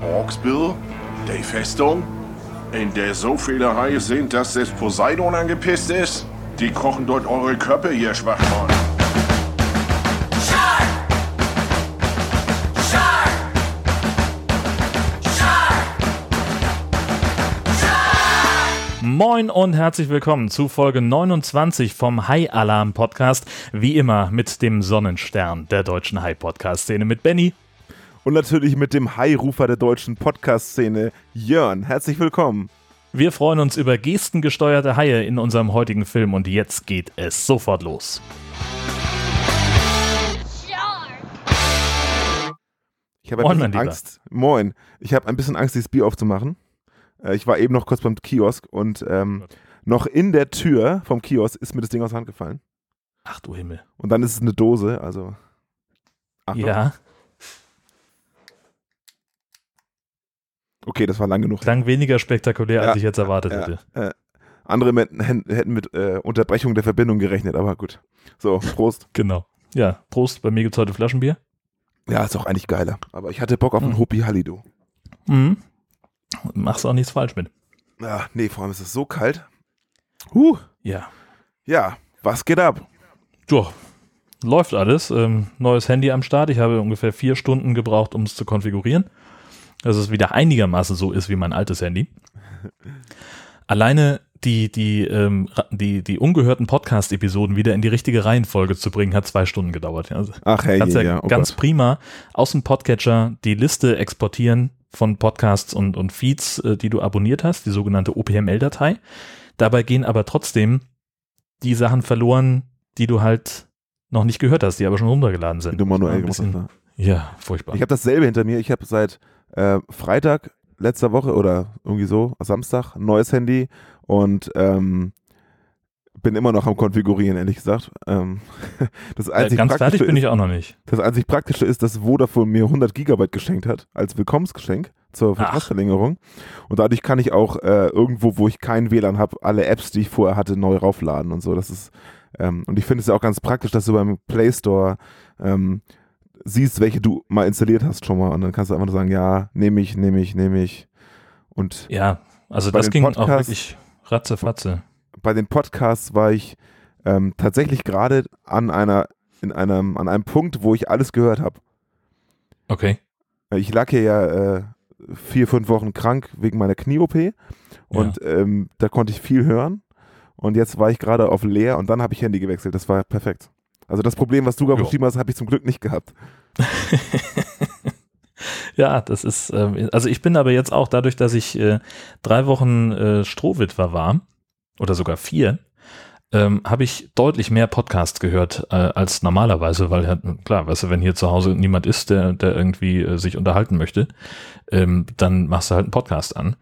Hawksbill? Die Festung? In der so viele Haie sind, dass das Poseidon angepisst ist? Die kochen dort eure Köpfe, ihr Schwachmann. Moin und herzlich willkommen zu Folge 29 vom High Alarm Podcast. Wie immer mit dem Sonnenstern der deutschen High Podcast Szene mit Benny. Und natürlich mit dem High-Rufer der deutschen Podcast-Szene, Jörn. Herzlich willkommen. Wir freuen uns über gestengesteuerte Haie in unserem heutigen Film und jetzt geht es sofort los. Ich habe ein bisschen Lieber. Angst. Moin. Ich habe ein bisschen Angst, dieses Bier aufzumachen. Äh, Ich war eben noch kurz beim Kiosk und ähm, noch in der Tür vom Kiosk ist mir das Ding aus der Hand gefallen. Ach du Himmel. Und dann ist es eine Dose, also. Achtung. Ja, Okay, das war lang genug. klang weniger spektakulär, als Ja, ich jetzt erwartet ja. hätte. Äh, andere hätten, mit äh, Unterbrechung der Verbindung gerechnet, aber gut. So, Prost. Genau. Ja, Prost, bei mir gibt es heute Flaschenbier. Ja, ist auch eigentlich geiler. Aber ich hatte Bock auf Mhm. Hopi Hallido. Mhm. Machst auch nichts falsch mit. Ja, nee, vor allem ist es so kalt. Huh. Ja. Ja, was geht ab? Ja, läuft alles. Ähm, neues Handy am Start. Ich habe ungefähr vier Stunden gebraucht, um es zu konfigurieren. Dass es wieder einigermaßen so ist wie mein altes Handy. Alleine die, die, ähm, die, die ungehörten Podcast-Episoden wieder in die richtige Reihenfolge zu bringen, hat zwei Stunden gedauert. Also, Ach, hey, kannst ja, ja, oh ganz Gott. prima aus dem Podcatcher die Liste exportieren von Podcasts und, und Feeds, äh, die du abonniert hast, die sogenannte OPML-Datei. Dabei gehen aber trotzdem die Sachen verloren, die du halt noch nicht gehört hast, die aber schon runtergeladen sind. Wie du manuell gemacht hast. Ja, furchtbar. Ich habe dasselbe hinter mir. Ich habe seit äh, Freitag letzter Woche oder irgendwie so, Samstag, neues Handy und ähm, bin immer noch am Konfigurieren, ehrlich gesagt. Ähm, das, äh, einzig ganz fertig Praktische bin ist, ich auch noch nicht. das einzig Praktische ist, dass Vodafone mir 100 Gigabyte geschenkt hat, als Willkommensgeschenk zur Vertragsverlängerung. Und dadurch kann ich auch äh, irgendwo, wo ich kein WLAN habe, alle Apps, die ich vorher hatte, neu raufladen und so. Das ist, ähm, und ich finde es ja auch ganz praktisch, dass du beim Play Store ähm, siehst, welche du mal installiert hast schon mal. Und dann kannst du einfach nur sagen, ja, nehme ich, nehme ich, nehme ich. Und Ja, also das ging auch Podcasts- wirklich ratzefatze. bei den Podcasts war ich ähm, tatsächlich gerade an einer, in einem, an einem Punkt, wo ich alles gehört habe. Okay. Ich lag hier ja äh, vier, fünf Wochen krank wegen meiner Knie-OP und ähm, da konnte ich viel hören. Und jetzt war ich gerade auf leer und dann habe ich Handy gewechselt. Das war perfekt. Also das Problem, was du gerade beschrieben hast, habe ich zum Glück nicht gehabt. Ja, das ist, ähm, also ich bin aber jetzt auch dadurch, dass ich äh, drei Wochen äh, Strohwitwer war, oder sogar vier, ähm, habe ich deutlich mehr Podcasts gehört äh, als normalerweise, weil ja, klar, weißt du, wenn hier zu Hause niemand ist, der, der irgendwie äh, sich unterhalten möchte, ähm, dann machst du halt einen Podcast an.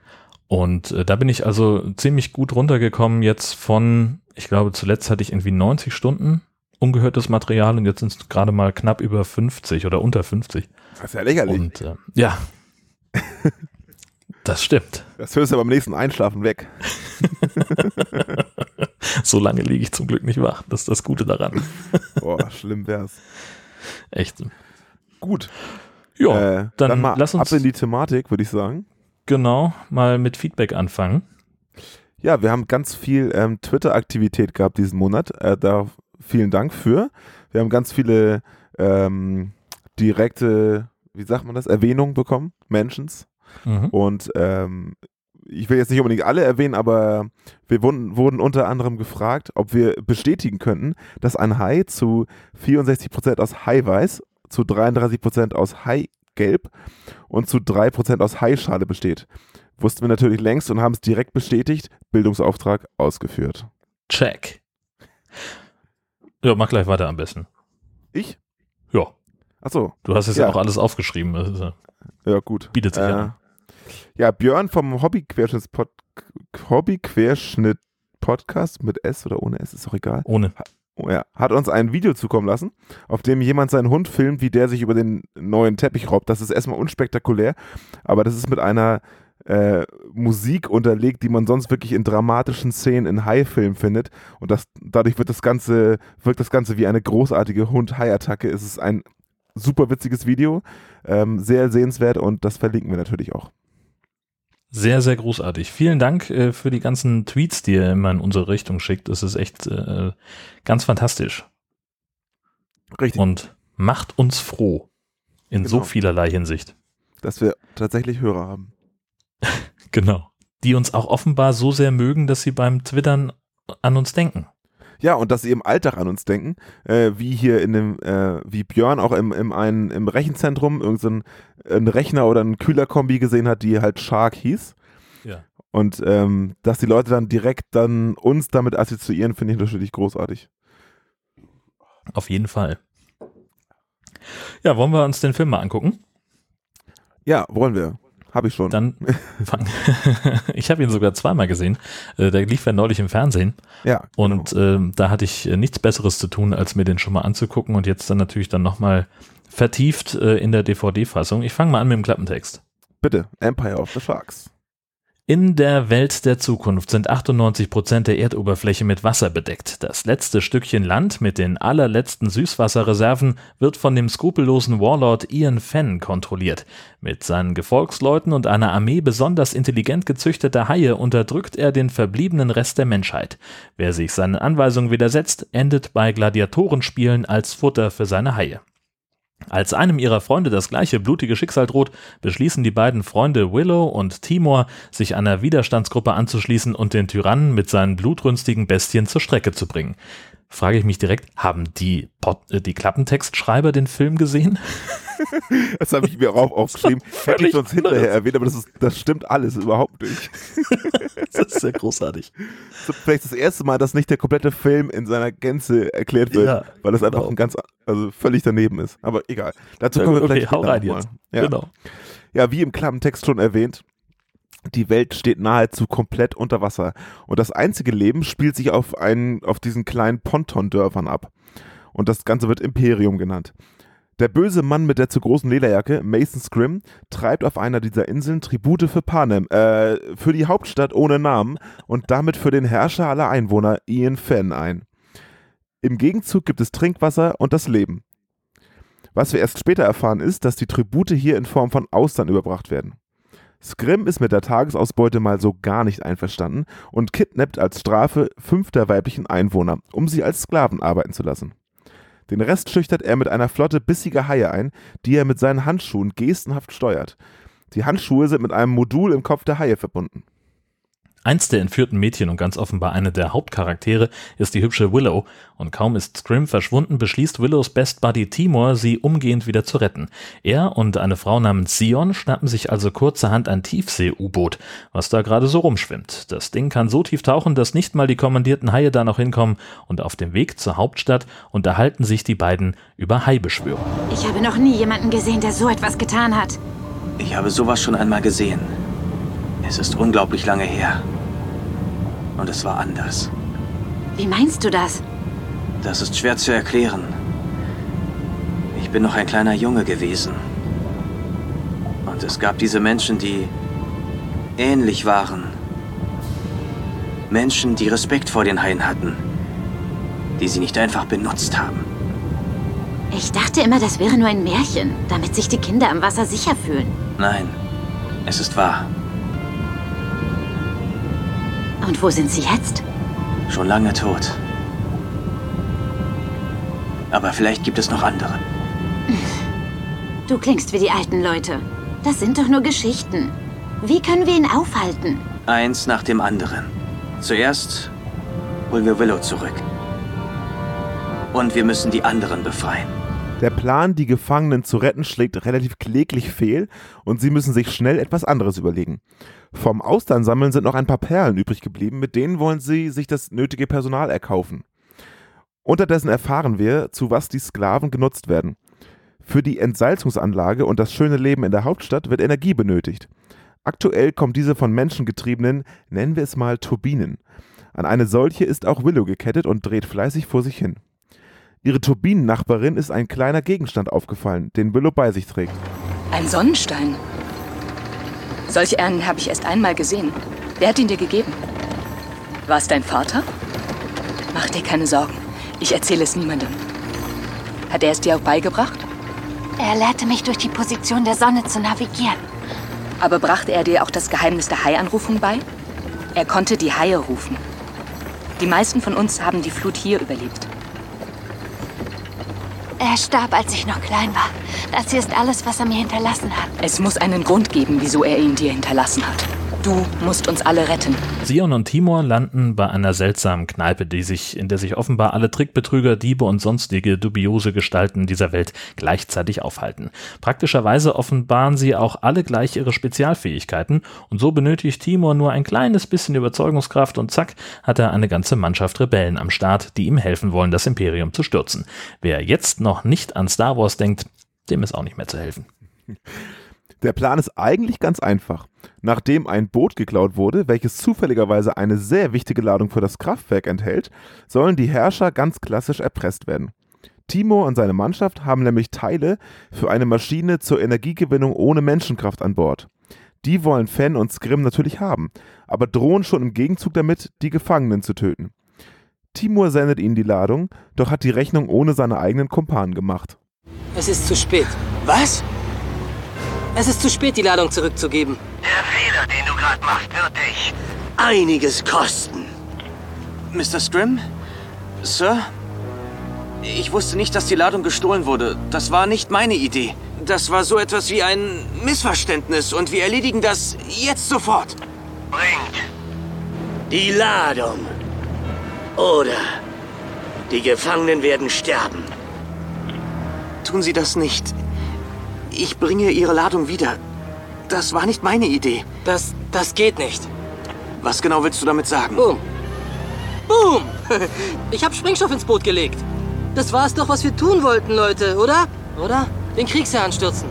Und äh, da bin ich also ziemlich gut runtergekommen jetzt von, ich glaube, zuletzt hatte ich irgendwie 90 Stunden ungehörtes Material und jetzt sind es gerade mal knapp über 50 oder unter 50. Das ist ja lächerlich. Und äh, ja, das stimmt. das hörst du aber beim nächsten Einschlafen weg. So lange liege ich zum Glück nicht wach. Das ist das Gute daran. Boah, schlimm wär's. Echt. Gut. Ja, äh, dann dann, mal lass uns- ab in die Thematik, würde ich sagen. genau, mal mit Feedback anfangen. Ja, wir haben ganz viel ähm, Twitter-Aktivität gehabt diesen Monat. Äh, da vielen Dank für. Wir haben ganz viele ähm, direkte, wie sagt man das, Erwähnungen bekommen, Mentions. Mhm. Und ähm, ich will jetzt nicht unbedingt alle erwähnen, aber wir wurden, wurden unter anderem gefragt, ob wir bestätigen könnten, dass ein Hai zu 64% aus Haiweiß, zu 33% aus Haigelb und zu 3% aus Haischale besteht. Wussten wir natürlich längst und haben es direkt bestätigt. Bildungsauftrag ausgeführt. Check. Ja, mach gleich weiter am besten. Ich? Ja, Achso, du hast jetzt ja, Ja. auch alles aufgeschrieben. Ist, ja- gut. bietet sich Äh, an. Ja, Björn vom Hobby-Querschnitt Hobby mit S oder ohne S, ist doch egal. Ohne. Oh ja, hat uns ein Video zukommen lassen, auf dem jemand seinen Hund filmt, wie der sich über den neuen Teppich robbt. Das ist erstmal unspektakulär, aber das ist mit einer äh, Musik unterlegt, die man sonst wirklich in dramatischen Szenen in Hai-Filmen findet. Und das, dadurch wird das Ganze, wirkt das Ganze wie eine großartige Hund-Hai-Attacke. Es ist ein super witziges Video, ähm, sehr sehenswert und das verlinken wir natürlich auch. Sehr, sehr großartig. Vielen Dank äh, für die ganzen Tweets, die ihr immer in unsere Richtung schickt. Das ist echt äh, ganz fantastisch. Richtig. Und macht uns froh. In Genau. so vielerlei Hinsicht. Dass wir tatsächlich Hörer haben. Genau. Die uns auch offenbar so sehr mögen, dass sie beim Twittern an uns denken. Ja, und dass sie im Alltag an uns denken, äh, wie hier in dem, äh, wie Björn auch im, im, einen, im Rechenzentrum irgendein so ein Rechner oder ein Kühlerkombi gesehen hat, die halt Shark hieß. Ja. Und ähm, dass die Leute dann direkt dann uns damit assoziieren, finde ich natürlich großartig. Auf jeden Fall. Ja, wollen wir uns den Film mal angucken? Ja, wollen wir. Habe ich schon. Dann ich habe ihn sogar zweimal gesehen. Äh, Der lief ja neulich im Fernsehen. ja. Und ähm, da hatte ich äh, nichts Besseres zu tun, als mir den schon mal anzugucken und jetzt dann natürlich dann nochmal vertieft äh, in der DVD-Fassung. Ich fange mal an mit dem Klappentext. Bitte, Empire of the Sharks. In der Welt der Zukunft sind 98 Prozent der Erdoberfläche mit Wasser bedeckt. Das letzte Stückchen Land mit den allerletzten Süßwasserreserven wird von dem skrupellosen Warlord Ian Fenn kontrolliert. Mit seinen Gefolgsleuten und einer Armee besonders intelligent gezüchteter Haie unterdrückt er den verbliebenen Rest der Menschheit. Wer sich seinen Anweisungen widersetzt, endet bei Gladiatorenspielen als Futter für seine Haie. Als einem ihrer Freunde das gleiche blutige Schicksal droht, beschließen die beiden Freunde Willow und Timor, sich einer Widerstandsgruppe anzuschließen und den Tyrannen mit seinen blutrünstigen Bestien zur Strecke zu bringen. Frage ich mich direkt, haben die, Pod äh, die Klappentextschreiber den Film gesehen? Das habe ich mir auch aufgeschrieben. Hätte ich sonst hinterher erwähnt, aber das, ist, das stimmt alles überhaupt nicht. Das ist ja großartig. So, vielleicht das erste Mal, dass nicht der komplette Film in seiner Gänze erklärt wird, Ja, weil das einfach genau. ein ganz, also völlig daneben ist. Aber egal. Dazu kommen wir Okay, vielleicht hau später rein mal. jetzt. Ja. Genau. ja, wie im Klappentext schon erwähnt, die Welt steht nahezu komplett unter Wasser. Und das einzige Leben spielt sich auf, einen, auf diesen kleinen Pontondörfern ab. Und das Ganze wird Imperium genannt. Der böse Mann mit der zu großen Lederjacke, Mason Scrim, treibt auf einer dieser Inseln Tribute für Panem, äh, für die Hauptstadt ohne Namen und damit für den Herrscher aller Einwohner, Ian Fenn, ein. Im Gegenzug gibt es Trinkwasser und das Leben. Was wir erst später erfahren ist, dass die Tribute hier in Form von Austern überbracht werden. Scrim ist mit der Tagesausbeute mal so gar nicht einverstanden und kidnappt als Strafe fünf der weiblichen Einwohner, um sie als Sklaven arbeiten zu lassen. Den Rest schüchtert er mit einer Flotte bissiger Haie ein, die er mit seinen Handschuhen gestenhaft steuert. Die Handschuhe sind mit einem Modul im Kopf der Haie verbunden. Eins der entführten Mädchen und ganz offenbar eine der Hauptcharaktere ist die hübsche Willow und kaum ist Scrim verschwunden, beschließt Willows Best Buddy Timor, sie umgehend wieder zu retten. Er und eine Frau namens Sion schnappen sich also kurzerhand ein Tiefsee-U-Boot, was da gerade so rumschwimmt. Das Ding kann so tief tauchen, dass nicht mal die kommandierten Haie da noch hinkommen und auf dem Weg zur Hauptstadt unterhalten sich die beiden über Haibeschwörung. Ich habe noch nie jemanden gesehen, der so etwas getan hat. Ich habe sowas schon einmal gesehen. Es ist unglaublich lange her. Und es war anders. Wie meinst du das? Das ist schwer zu erklären. Ich bin noch ein kleiner Junge gewesen. Und es gab diese Menschen, die ähnlich waren. Menschen, die Respekt vor den Haien hatten. Die sie nicht einfach benutzt haben. Ich dachte immer, das wäre nur ein Märchen, damit sich die Kinder am Wasser sicher fühlen. Nein, es ist wahr. Und wo sind sie jetzt? Schon lange tot. Aber vielleicht gibt es noch andere. Du klingst wie die alten Leute. Das sind doch nur Geschichten. Wie können wir ihn aufhalten? Eins nach dem anderen. Zuerst holen wir Willow zurück. Und wir müssen die anderen befreien. Der Plan, die Gefangenen zu retten, schlägt relativ kläglich fehl und sie müssen sich schnell etwas anderes überlegen. Vom Austernsammeln sind noch ein paar Perlen übrig geblieben, mit denen wollen sie sich das nötige Personal erkaufen. Unterdessen erfahren wir, zu was die Sklaven genutzt werden. Für die Entsalzungsanlage und das schöne Leben in der Hauptstadt wird Energie benötigt. Aktuell kommt diese von Menschen getriebenen, nennen wir es mal Turbinen. An eine solche ist auch Willow gekettet und dreht fleißig vor sich hin. Ihre Turbinennachbarin ist ein kleiner Gegenstand aufgefallen, den Willow bei sich trägt. Ein Sonnenstein. Solche Ernen habe ich erst einmal gesehen. Wer hat ihn dir gegeben? War es dein Vater? Mach dir keine Sorgen. Ich erzähle es niemandem. Hat er es dir auch beigebracht? Er lehrte mich durch die Position der Sonne zu navigieren. Aber brachte er dir auch das Geheimnis der Haianrufung bei? Er konnte die Haie rufen. Die meisten von uns haben die Flut hier überlebt. Er starb, als ich noch klein war. Das hier ist alles, was er mir hinterlassen hat. Es muss einen Grund geben, wieso er ihn dir hinterlassen hat. Du musst uns alle retten. Sion und Timor landen bei einer seltsamen Kneipe, die sich, in der sich offenbar alle Trickbetrüger, Diebe und sonstige dubiose Gestalten dieser Welt gleichzeitig aufhalten. Praktischerweise offenbaren sie auch alle gleich ihre Spezialfähigkeiten und so benötigt Timor nur ein kleines bisschen Überzeugungskraft und zack, hat er eine ganze Mannschaft Rebellen am Start, die ihm helfen wollen, das Imperium zu stürzen. Wer jetzt noch nicht an Star Wars denkt, dem ist auch nicht mehr zu helfen. Der Plan ist eigentlich ganz einfach. Nachdem ein Boot geklaut wurde, welches zufälligerweise eine sehr wichtige Ladung für das Kraftwerk enthält, sollen die Herrscher ganz klassisch erpresst werden. Timo und seine Mannschaft haben nämlich Teile für eine Maschine zur Energiegewinnung ohne Menschenkraft an Bord. Die wollen Fenn und Scrim natürlich haben, aber drohen schon im Gegenzug damit, die Gefangenen zu töten. Timur sendet ihnen die Ladung, doch hat die Rechnung ohne seine eigenen Kumpanen gemacht. Es ist zu spät. Was? Es ist zu spät, die Ladung zurückzugeben. Der Fehler, den du gerade machst, wird dich Einiges kosten. Mr. Scrim? Sir? Ich wusste nicht, dass die Ladung gestohlen wurde. Das war nicht meine Idee. Das war so etwas wie ein Missverständnis und wir erledigen das jetzt sofort. bringt. Die Ladung. Oder die Gefangenen werden sterben. Tun Sie das nicht. Ich bringe Ihre Ladung wieder. Das war nicht meine Idee. Das, das geht nicht. Was genau willst du damit sagen? Boom. Boom! Ich habe Sprengstoff ins Boot gelegt. Das war es doch, was wir tun wollten, Leute, oder? Oder? Den Kriegsherrn stürzen.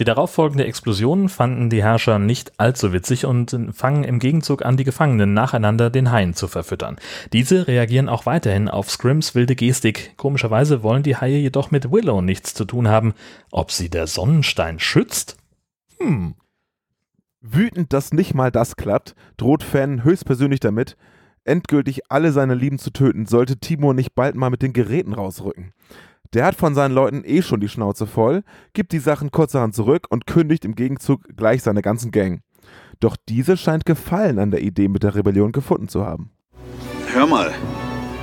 Die darauffolgende Explosion fanden die Herrscher nicht allzu witzig und fangen im Gegenzug an, die Gefangenen nacheinander den Haien zu verfüttern. Diese reagieren auch weiterhin auf Scrims wilde Gestik. Komischerweise wollen die Haie jedoch mit Willow nichts zu tun haben. Ob sie der Sonnenstein schützt? Hm. Wütend, dass nicht mal das klappt, droht Fan höchstpersönlich damit, endgültig alle seine Lieben zu töten, sollte Timur nicht bald mal mit den Geräten rausrücken. Der hat von seinen Leuten eh schon die Schnauze voll, gibt die Sachen kurzerhand zurück und kündigt im Gegenzug gleich seine ganzen Gang. Doch diese scheint Gefallen an der Idee mit der Rebellion gefunden zu haben. Hör mal,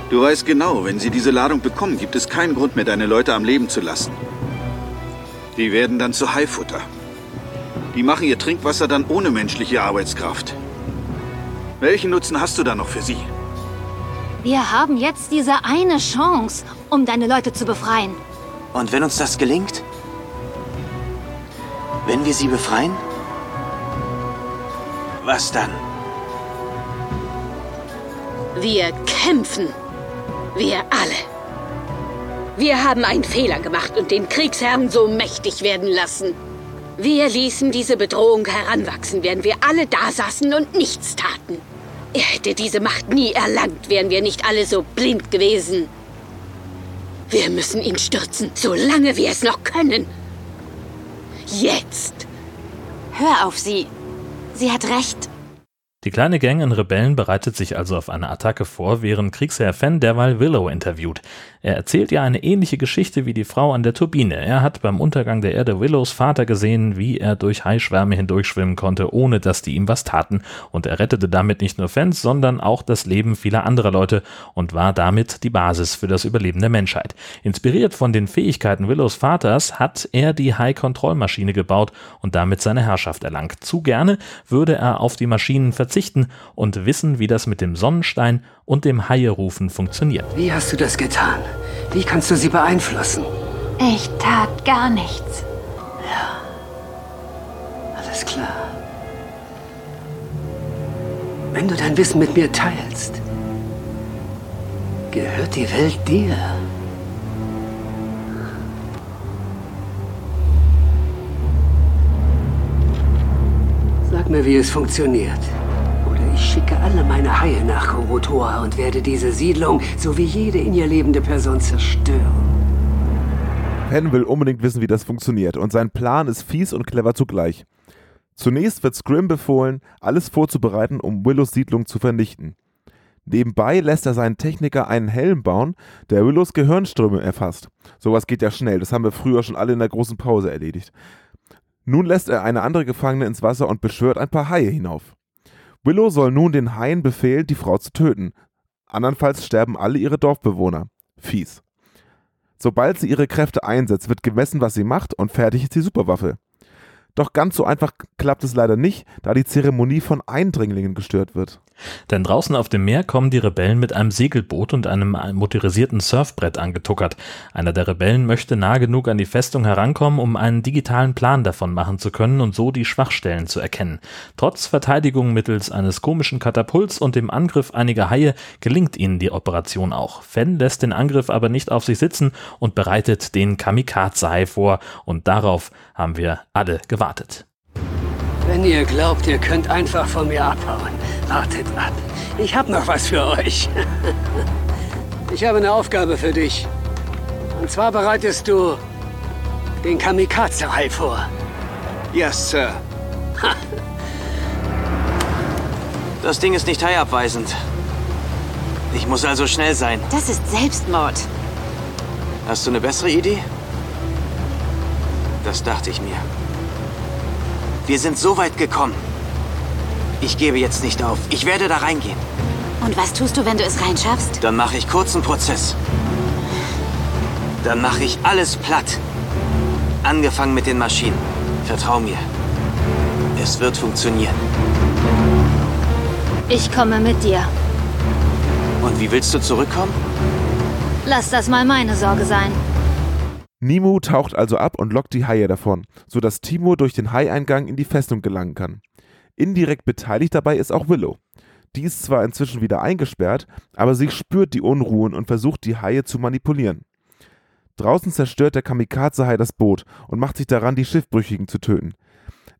du weißt genau, wenn sie diese Ladung bekommen, gibt es keinen Grund mehr, deine Leute am Leben zu lassen. Die werden dann zu Haifutter. Die machen ihr Trinkwasser dann ohne menschliche Arbeitskraft. Welchen Nutzen hast du da noch für sie? Wir haben jetzt diese eine Chance, um deine Leute zu befreien. Und wenn uns das gelingt? Wenn wir sie befreien? Was dann? Wir kämpfen. Wir alle. Wir haben einen Fehler gemacht und den Kriegsherrn so mächtig werden lassen. Wir ließen diese Bedrohung heranwachsen, während wir alle da saßen und nichts taten. Er hätte diese Macht nie erlangt, wären wir nicht alle so blind gewesen. Wir müssen ihn stürzen, solange wir es noch können. Jetzt. Hör auf sie. Sie hat recht. Die kleine Gang an Rebellen bereitet sich also auf eine Attacke vor, während Kriegsherr Fenn derweil Willow interviewt. Er erzählt ihr eine ähnliche Geschichte wie die Frau an der Turbine. Er hat beim Untergang der Erde Willows Vater gesehen, wie er durch Haischwärme hindurchschwimmen konnte, ohne dass die ihm was taten. Und er rettete damit nicht nur Fans, sondern auch das Leben vieler anderer Leute und war damit die Basis für das Überleben der Menschheit. Inspiriert von den Fähigkeiten Willows Vaters hat er die Hai-Kontrollmaschine gebaut und damit seine Herrschaft erlangt. Zu gerne würde er auf die Maschinen verzichten und wissen, wie das mit dem Sonnenstein und dem Haierufen funktioniert. Wie hast du das getan? Wie kannst du sie beeinflussen? Ich tat gar nichts. Alles klar. Wenn du dein Wissen mit mir teilst, gehört die Welt dir. Sag mir, wie es funktioniert. Ich schicke alle meine Haie nach Korotor und werde diese Siedlung sowie jede in ihr lebende Person zerstören. Penn will unbedingt wissen, wie das funktioniert und sein Plan ist fies und clever zugleich. Zunächst wird Scrim befohlen, alles vorzubereiten, um Willows Siedlung zu vernichten. Nebenbei lässt er seinen Techniker einen Helm bauen, der Willows Gehirnströme erfasst. Sowas geht ja schnell, das haben wir früher schon alle in der großen Pause erledigt. Nun lässt er eine andere Gefangene ins Wasser und beschwört ein paar Haie hinauf. Willow soll nun den Haien befehlen, die Frau zu töten. Andernfalls sterben alle ihre Dorfbewohner. Fies. Sobald sie ihre Kräfte einsetzt, wird gemessen, was sie macht und fertig ist die Superwaffe. Doch ganz so einfach klappt es leider nicht, da die Zeremonie von Eindringlingen gestört wird. Denn draußen auf dem Meer kommen die Rebellen mit einem Segelboot und einem motorisierten Surfbrett angetuckert. Einer der Rebellen möchte nah genug an die Festung herankommen, um einen digitalen Plan davon machen zu können und so die Schwachstellen zu erkennen. Trotz Verteidigung mittels eines komischen Katapults und dem Angriff einiger Haie gelingt ihnen die Operation auch. Fenn lässt den Angriff aber nicht auf sich sitzen und bereitet den Kamikaze-Hai vor und darauf haben wir alle gewartet. Wenn ihr glaubt, ihr könnt einfach von mir abhauen, wartet ab. Ich hab noch was für euch. Ich habe eine Aufgabe für dich. Und zwar bereitest du den Kamikaze-Hai vor. Yes, Sir. Das Ding ist nicht haiabweisend. Ich muss also schnell sein. Das ist Selbstmord. Hast du eine bessere Idee? Das dachte ich mir. Wir sind so weit gekommen. Ich gebe jetzt nicht auf. Ich werde da reingehen. Und was tust du, wenn du es reinschaffst? Dann mache ich kurzen Prozess. Dann mache ich alles platt. Angefangen mit den Maschinen. Vertrau mir. Es wird funktionieren. Ich komme mit dir. Und wie willst du zurückkommen? Lass das mal meine Sorge sein. Nemo taucht also ab und lockt die Haie davon, sodass Timo durch den Haieingang in die Festung gelangen kann. Indirekt beteiligt dabei ist auch Willow. Die ist zwar inzwischen wieder eingesperrt, aber sie spürt die Unruhen und versucht die Haie zu manipulieren. Draußen zerstört der Kamikaze-Hai das Boot und macht sich daran, die Schiffbrüchigen zu töten.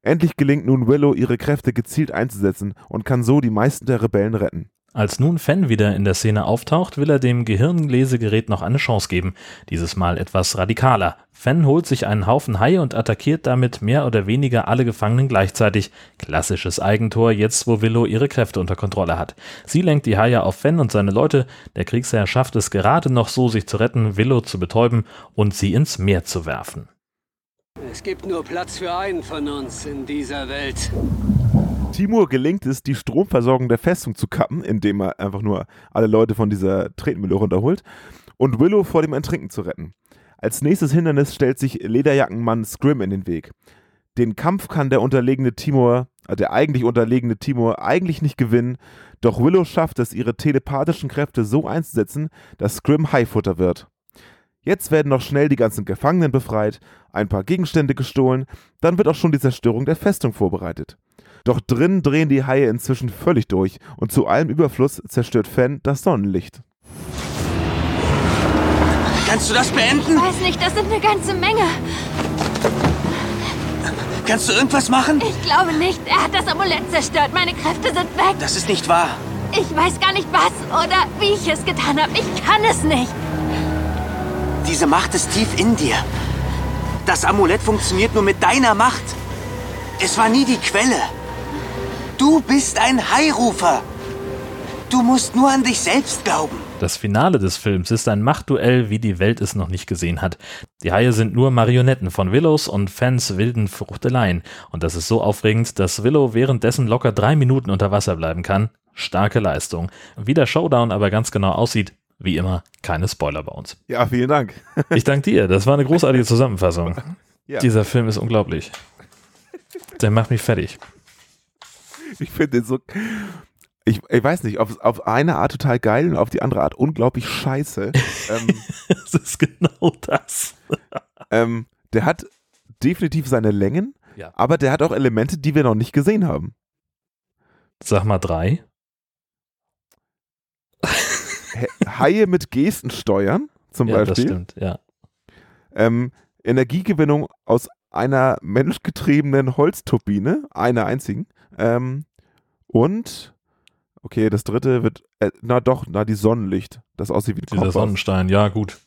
Endlich gelingt nun Willow, ihre Kräfte gezielt einzusetzen und kann so die meisten der Rebellen retten. Als nun Fenn wieder in der Szene auftaucht, will er dem Gehirnlesegerät noch eine Chance geben, dieses Mal etwas radikaler. Fenn holt sich einen Haufen Haie und attackiert damit mehr oder weniger alle Gefangenen gleichzeitig. Klassisches Eigentor, jetzt wo Willow ihre Kräfte unter Kontrolle hat. Sie lenkt die Haie auf Fenn und seine Leute. Der Kriegsherr schafft es gerade noch so, sich zu retten, Willow zu betäuben und sie ins Meer zu werfen. Es gibt nur Platz für einen von uns in dieser Welt. Timur gelingt es, die Stromversorgung der Festung zu kappen, indem er einfach nur alle Leute von dieser Tretmühle runterholt und Willow vor dem Ertrinken zu retten. Als nächstes Hindernis stellt sich Lederjackenmann Scrim in den Weg. Den Kampf kann der unterlegene Timur, äh, der eigentlich unterlegene Timur, eigentlich nicht gewinnen, doch Willow schafft es, ihre telepathischen Kräfte so einzusetzen, dass Scrim Highfutter wird. Jetzt werden noch schnell die ganzen Gefangenen befreit, ein paar Gegenstände gestohlen, dann wird auch schon die Zerstörung der Festung vorbereitet. Doch drin drehen die Haie inzwischen völlig durch und zu allem Überfluss zerstört Fenn das Sonnenlicht. Kannst du das beenden? Ich weiß nicht, das sind eine ganze Menge. Kannst du irgendwas machen? Ich glaube nicht. Er hat das Amulett zerstört. Meine Kräfte sind weg. Das ist nicht wahr. Ich weiß gar nicht was oder wie ich es getan habe. Ich kann es nicht. Diese Macht ist tief in dir. Das Amulett funktioniert nur mit deiner Macht. Es war nie die Quelle. Du bist ein Hairufer. Du musst nur an dich selbst glauben. Das Finale des Films ist ein Machtduell, wie die Welt es noch nicht gesehen hat. Die Haie sind nur Marionetten von Willows und Fans wilden Fruchteleien. Und das ist so aufregend, dass Willow währenddessen locker drei Minuten unter Wasser bleiben kann. Starke Leistung. Wie der Showdown aber ganz genau aussieht, wie immer, keine Spoiler bei uns. Ja, vielen Dank. ich danke dir. Das war eine großartige Zusammenfassung. Ja. Dieser Film ist unglaublich. Der macht mich fertig. Ich finde den so. Ich, ich weiß nicht, auf, auf eine Art total geil und auf die andere Art unglaublich scheiße. ähm, das ist genau das. ähm, der hat definitiv seine Längen, Ja. aber der hat auch Elemente, die wir noch nicht gesehen haben. Sag mal drei. Haie mit Gesten steuern, zum ja, das Beispiel. stimmt, ja. Ähm, Energiegewinnung aus einer menschgetriebenen Holzturbine, einer einzigen. Ähm, und, okay, das dritte wird, äh, na doch, na die Sonnenlicht, das aussieht wie ein Dieser Kompass. Sonnenstein, ja, gut.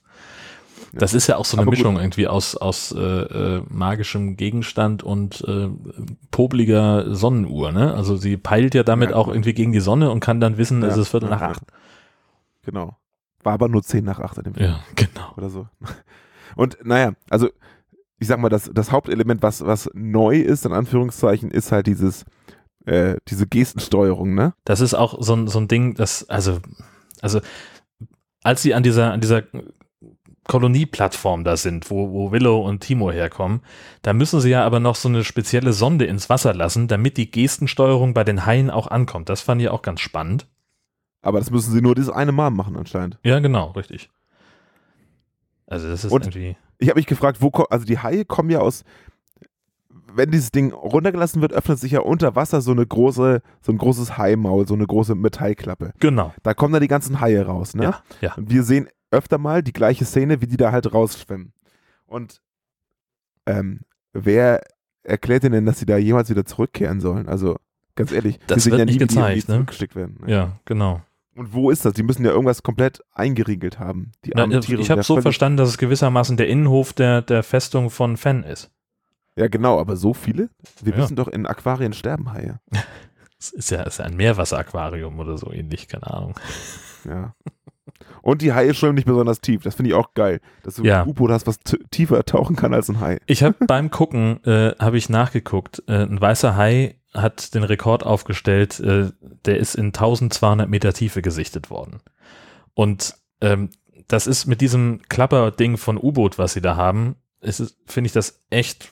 Das ist ja auch so eine Aber gut. Mischung irgendwie aus, aus äh, äh, magischem Gegenstand und äh, popliger Sonnenuhr, ne? Also sie peilt ja damit Ja. auch irgendwie gegen die Sonne und kann dann wissen, es Ja, ist Viertel ja, nach acht. Genau. War aber nur 10 nach 8 in dem Film. Ja, genau. Oder so. Und naja, also ich sag mal, das, das Hauptelement, was, was neu ist, in Anführungszeichen, ist halt dieses, äh, diese Gestensteuerung, ne? Das ist auch so ein, so ein Ding, das, also, also, als sie an dieser, an dieser Kolonieplattform da sind, wo, wo Willow und Timo herkommen, da müssen sie ja aber noch so eine spezielle Sonde ins Wasser lassen, damit die Gestensteuerung bei den Haien auch ankommt. Das fand ich auch ganz spannend. Aber das müssen sie nur dieses eine Mal machen anscheinend. Ja, genau, richtig. Also das ist Und- irgendwie. Ich habe mich gefragt, wo also die Haie kommen ja aus, wenn dieses Ding runtergelassen wird, öffnet sich ja unter Wasser so eine große, so ein großes Haimaul, so eine große Metallklappe. Genau. Da kommen dann die ganzen Haie raus, ne? Ja, ja. Und wir sehen öfter mal die gleiche Szene, wie die da halt rausschwimmen. Und ähm, wer erklärt denn, dass sie da jemals wieder zurückkehren sollen? Also ganz ehrlich, Das wird ja nicht die gezeigt, ne? zurückgeschickt werden. Ja, genau. Und wo ist das? Die müssen ja irgendwas komplett eingeriegelt haben. Die Na, Tiere ich habe so verstanden, dass es gewissermaßen der Innenhof der, der Festung von Fan ist. Ja, genau, aber so viele? Wir Ja. wissen doch, in Aquarien sterben Haie. Es ist ja, ist ja ein Meerwasseraquarium oder so ähnlich, keine Ahnung. Ja. Und die Haie schwimmen nicht besonders tief. Das finde ich auch geil, dass du Ja. ein U-Boot hast, was tiefer tauchen kann als ein Hai. Ich habe beim Gucken, äh, habe ich nachgeguckt, äh, ein weißer Hai hat den Rekord aufgestellt, äh, der ist in 1200 Meter Tiefe gesichtet worden. Und ähm, das ist mit diesem Klapperding von U-Boot, was sie da haben, finde ich das echt,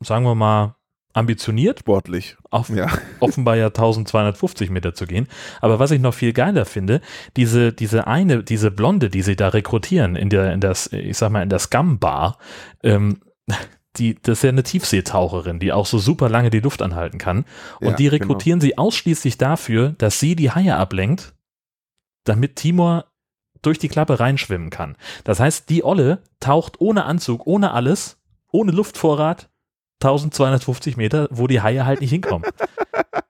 sagen wir mal, ambitioniert. Sportlich. Auf, Ja. offenbar ja 1250 Meter zu gehen. Aber was ich noch viel geiler finde, diese, diese eine, diese Blonde, die sie da rekrutieren in der, in das, ich sag mal, in der Scum-Bar, ähm, die, das ist ja eine Tiefseetaucherin, die auch so super lange die Luft anhalten kann. Und Ja, die rekrutieren sie ausschließlich dafür, dass sie die Haie ablenkt, damit Timor durch die Klappe reinschwimmen kann. Das heißt, die Olle taucht ohne Anzug, ohne alles, ohne Luftvorrat 1250 Meter, wo die Haie halt nicht hinkommen.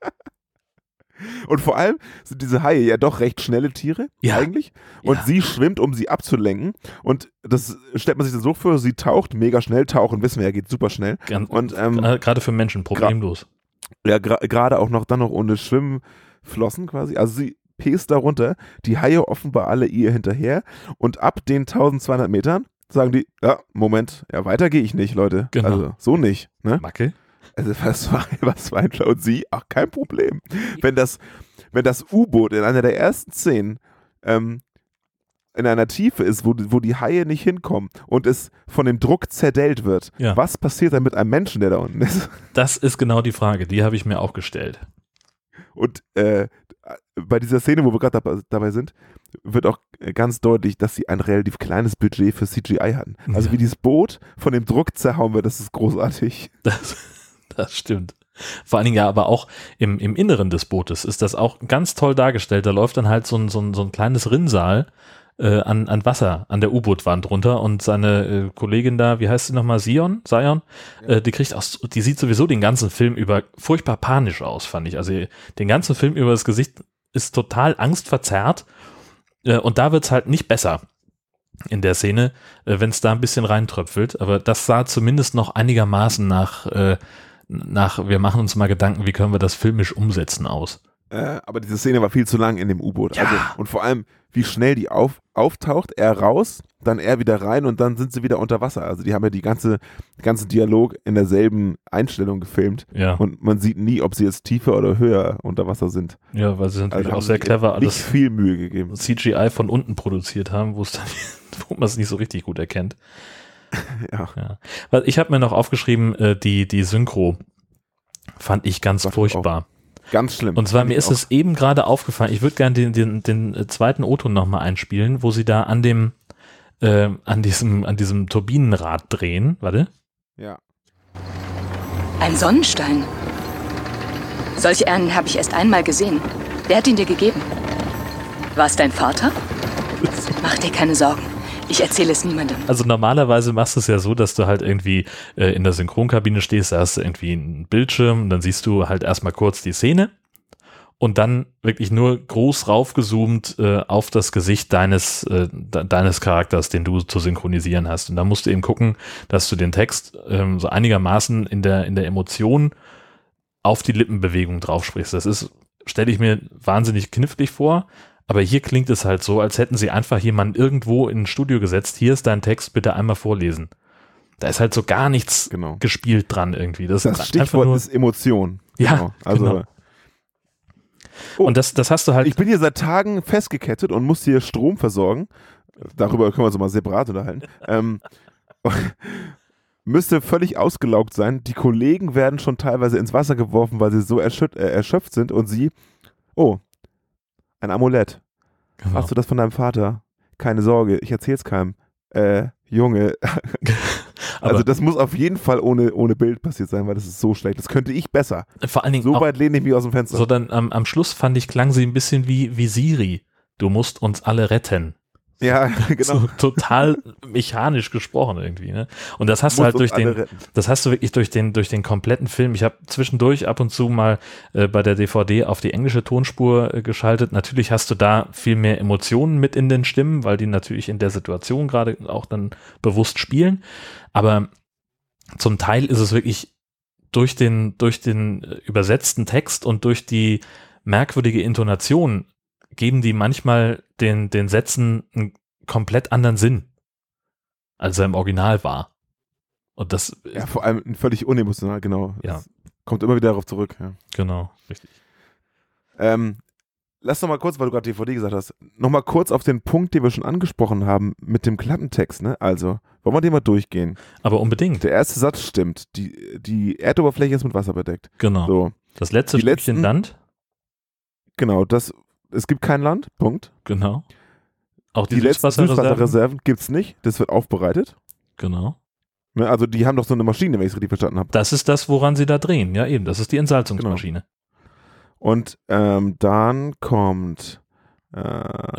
Und vor allem sind diese Haie ja doch recht schnelle Tiere, Ja. eigentlich. Und Ja. sie schwimmt, um sie abzulenken. Und das stellt man sich dann so vor, sie taucht mega schnell. Tauchen, wissen wir ja, geht super schnell. Gan- Und ähm, Äh, Gerade für Menschen problemlos. ja, gra- gerade auch noch dann noch ohne Schwimmflossen quasi. Also sie pest darunter, die Haie offenbar alle ihr hinterher. Und ab den 1200 Metern sagen die, ja, Moment, ja, weiter gehe ich nicht, Leute. Genau. Also so nicht. Ne? Macke? Also was war, was war ein und sie? Ach, kein Problem. Wenn das, wenn das U-Boot in einer der ersten Szenen ähm, in einer Tiefe ist, wo, die- wo die Haie nicht hinkommen und es von dem Druck zerdellt wird, Ja. was passiert dann mit einem Menschen, der da unten ist? Das ist genau die Frage, die habe ich mir auch gestellt. Und äh, bei dieser Szene, wo wir gerade dabei, sind, wird auch ganz deutlich, dass sie ein relativ kleines Budget für CGI hatten. Also wie dieses Boot von dem Druck zerhauen wird, das ist großartig. Das, das stimmt. Vor allen Dingen ja aber auch im, im Inneren des Bootes ist das auch ganz toll dargestellt. Da läuft dann halt so ein, so ein, so ein kleines Rinnsal äh, an, an Wasser an der U-Boot-Wand runter und seine äh, Kollegin da, wie heißt sie nochmal, Sion? Sion? Äh, die kriegt aus, die sieht sowieso den ganzen Film über furchtbar panisch aus, fand ich. Also den ganzen Film über das Gesicht ist total angstverzerrt äh, und da wird's halt nicht besser in der Szene, äh, wenn es da ein bisschen reintröpfelt. Aber das sah zumindest noch einigermaßen nach, äh, nach, wir machen uns mal Gedanken, wie können wir das filmisch umsetzen aus. Äh, aber diese Szene war viel zu lang in dem U-Boot. Ja. Also, und vor allem, wie schnell die auf, auftaucht, er raus, dann er wieder rein und dann sind sie wieder unter Wasser. Also die haben ja die ganze, den ganzen Dialog in derselben Einstellung gefilmt. Ja. Und man sieht nie, ob sie jetzt tiefer oder höher unter Wasser sind. Ja, weil sie natürlich Also auch sehr clever nicht alles viel Mühe gegeben. CGI von unten produziert haben, wo es dann, wo man es nicht so richtig gut erkennt. Ja. Ja. Weil ich habe mir noch aufgeschrieben, äh, die, die Synchro fand ich ganz Gott, furchtbar. Ganz schlimm. Und zwar Fand mir ist auch. es eben gerade aufgefallen, ich würde gerne den, den, den äh, zweiten O-Ton nochmal einspielen, wo sie da an dem, äh, an diesem, an diesem Turbinenrad drehen. Warte. Ja. Ein Sonnenstein. Solch einen habe ich erst einmal gesehen. Wer hat ihn dir gegeben? War es dein Vater? Mach dir keine Sorgen. Ich erzähle es niemandem. Also normalerweise machst du es ja so, dass du halt irgendwie äh, in der Synchronkabine stehst, da hast du irgendwie einen Bildschirm, und dann siehst du halt erstmal kurz die Szene und dann wirklich nur groß raufgezoomt äh, auf das Gesicht deines, äh, de deines Charakters, den du zu synchronisieren hast. Und da musst du eben gucken, dass du den Text ähm, so einigermaßen in der, in der Emotion auf die Lippenbewegung drauf sprichst. Das ist, stelle ich mir wahnsinnig knifflig vor, aber hier klingt es halt so, als hätten sie einfach jemanden irgendwo in ein Studio gesetzt. Hier ist dein Text, bitte einmal vorlesen. Da ist halt so gar nichts Genau. gespielt dran irgendwie. Das, Das ist Stichwort nur, ist Emotion. Ja, Genau. Also genau. und das, das hast du halt. ich bin hier seit Tagen festgekettet und muss hier Strom versorgen. Darüber können wir uns mal separat unterhalten. ähm, müsste völlig ausgelaugt sein. Die Kollegen werden schon teilweise ins Wasser geworfen, weil sie so äh, erschöpft sind. Und sie, oh, ein Amulett. Genau. Hast du das von deinem Vater? Keine Sorge, ich erzähl's keinem. Äh, Junge. also das muss auf jeden Fall ohne, ohne Bild passiert sein, weil das ist so schlecht. Das könnte ich besser. Vor allen Dingen So weit lehne ich mich aus dem Fenster. So dann am, am Schluss fand ich, klang sie ein bisschen wie, wie Siri. Du musst uns alle retten. Ja, genau. So total mechanisch gesprochen irgendwie, ne? Und das hast du Muss halt uns durch den, retten. das hast du wirklich durch den, durch den kompletten Film. Ich habe zwischendurch ab und zu mal äh, bei der DVD auf die englische Tonspur äh, geschaltet. Natürlich hast du da viel mehr Emotionen mit in den Stimmen, weil die natürlich in der Situation gerade auch dann bewusst spielen. Aber zum Teil ist es wirklich durch den, durch den äh, übersetzten Text und durch die merkwürdige Intonation geben die manchmal den, den Sätzen einen komplett anderen Sinn, als er im Original war. Und das, Ja, vor allem völlig unemotional, genau. Ja. Das kommt immer wieder darauf zurück. Ja. genau, richtig. Ähm, lass noch mal kurz, weil du gerade DVD gesagt hast, noch mal kurz auf den Punkt, den wir schon angesprochen haben, mit dem Klappentext. Ne? Also, wollen wir den mal durchgehen? Aber unbedingt, Der erste Satz stimmt. Die, die Erdoberfläche ist mit Wasser bedeckt. genau. So, Das letzte Die Stückchen letzten- Land, genau. Das, es gibt kein Land. Punkt. genau. Auch die, Die, letzten Süßwasserreserven, gibt es nicht. Das wird aufbereitet. genau. Ne? Also, die haben doch so eine Maschine, wenn ich es richtig verstanden habe. Das ist das, woran sie da drehen. Ja, eben. Das ist die Entsalzungsmaschine. Und ähm, dann kommt äh,